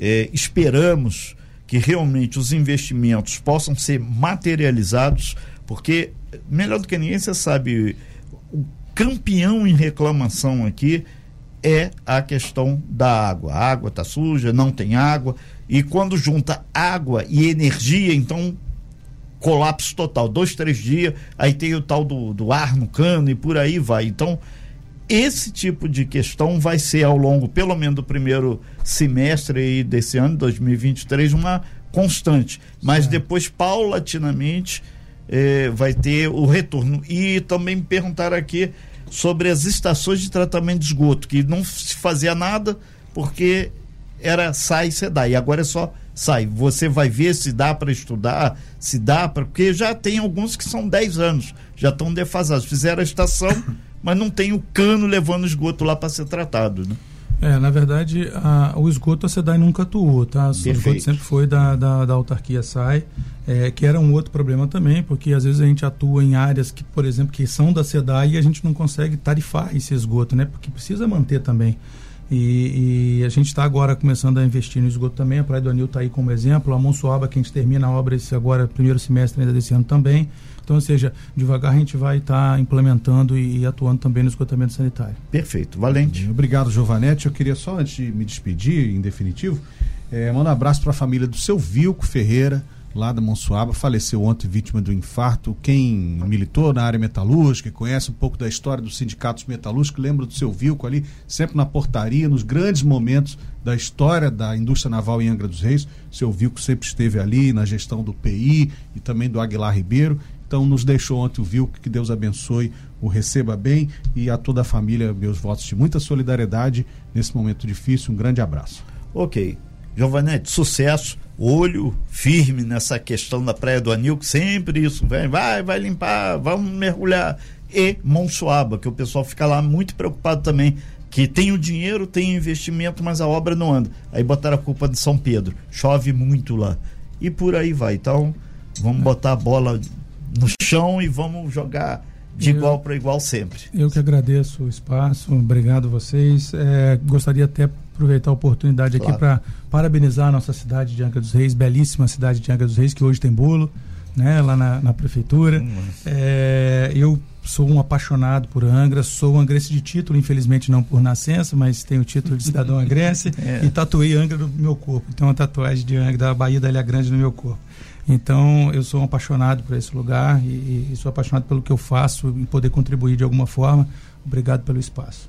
É, esperamos que realmente os investimentos possam ser materializados, porque melhor do que ninguém você sabe, o campeão em reclamação aqui é a questão da água. A água está suja, não tem água, e quando junta água e energia, então colapso total. Dois, três dias, aí tem o tal do, do ar no cano e por aí vai. Então, esse tipo de questão vai ser ao longo, pelo menos do primeiro semestre aí desse ano, 2023, uma constante. Mas Certo. depois, paulatinamente, eh, vai ter o retorno. E também me perguntaram aqui sobre as estações de tratamento de esgoto, que não se fazia nada porque era sai e SEDAI. E agora é só sai. Você vai ver se dá para estudar, se dá para. Porque já tem alguns que são 10 anos, já estão defasados. Fizeram a estação, (laughs) mas não tem o cano levando esgoto lá para ser tratado. Né? É, na verdade, a- o esgoto a SEDAI nunca atuou, tá? O esgoto sempre foi da, da, da autarquia SAI, é, que era um outro problema também, porque às vezes a gente atua em áreas que, por exemplo, que são da SEDAI e a gente não consegue tarifar esse esgoto, né? Porque precisa manter também. E, e a gente está agora começando a investir no esgoto também, a Praia do Anil está aí como exemplo, a Monsoaba, que a gente termina a obra esse agora, primeiro semestre ainda desse ano também. Então, ou seja, devagar a gente vai estar implementando e, e atuando também no esgotamento sanitário. Perfeito. Valente. Obrigado, Giovanetti. Eu queria só, antes de me despedir, em definitivo, mandar um abraço para a família do seu Vilco Ferreira, lá da Monsuaba, faleceu ontem vítima do infarto. Quem militou na área metalúrgica, conhece um pouco da história dos sindicatos metalúrgicos, lembra do seu Vilco ali, sempre na portaria, nos grandes momentos da história da indústria naval em Angra dos Reis. Seu Vilco sempre esteve ali na gestão do PI e também do Aguilar Ribeiro. Então nos deixou ontem o Vilco, que Deus abençoe, o receba bem e a toda a família, meus votos de muita solidariedade nesse momento difícil. Um grande abraço. Ok. Giovanetti, sucesso. Olho firme nessa questão da Praia do Anil, que sempre isso, vai, vai, vai limpar, vamos mergulhar. E Monsuaba, que o pessoal fica lá muito preocupado também que tem o dinheiro, tem o investimento, mas a obra não anda. Aí botaram a culpa de São Pedro. Chove muito lá. E por aí vai. Então, vamos botar a bola no chão e vamos jogar de igual para igual sempre. Eu que agradeço o espaço, obrigado a vocês. É, gostaria até aproveitar a oportunidade aqui claro. para parabenizar a nossa cidade de Angra dos Reis, belíssima cidade de Angra dos Reis, que hoje tem bolo, né, lá na, na prefeitura. É, eu sou um apaixonado por Angra, sou um angrense de título, infelizmente não por nascença, mas tenho o título de cidadão (laughs) angrense é. e tatuei Angra no meu corpo. Então, uma tatuagem de Angra, da Bahia da Ilha Grande no meu corpo. Então, eu sou um apaixonado por esse lugar e, e sou apaixonado pelo que eu faço e poder contribuir de alguma forma. Obrigado pelo espaço.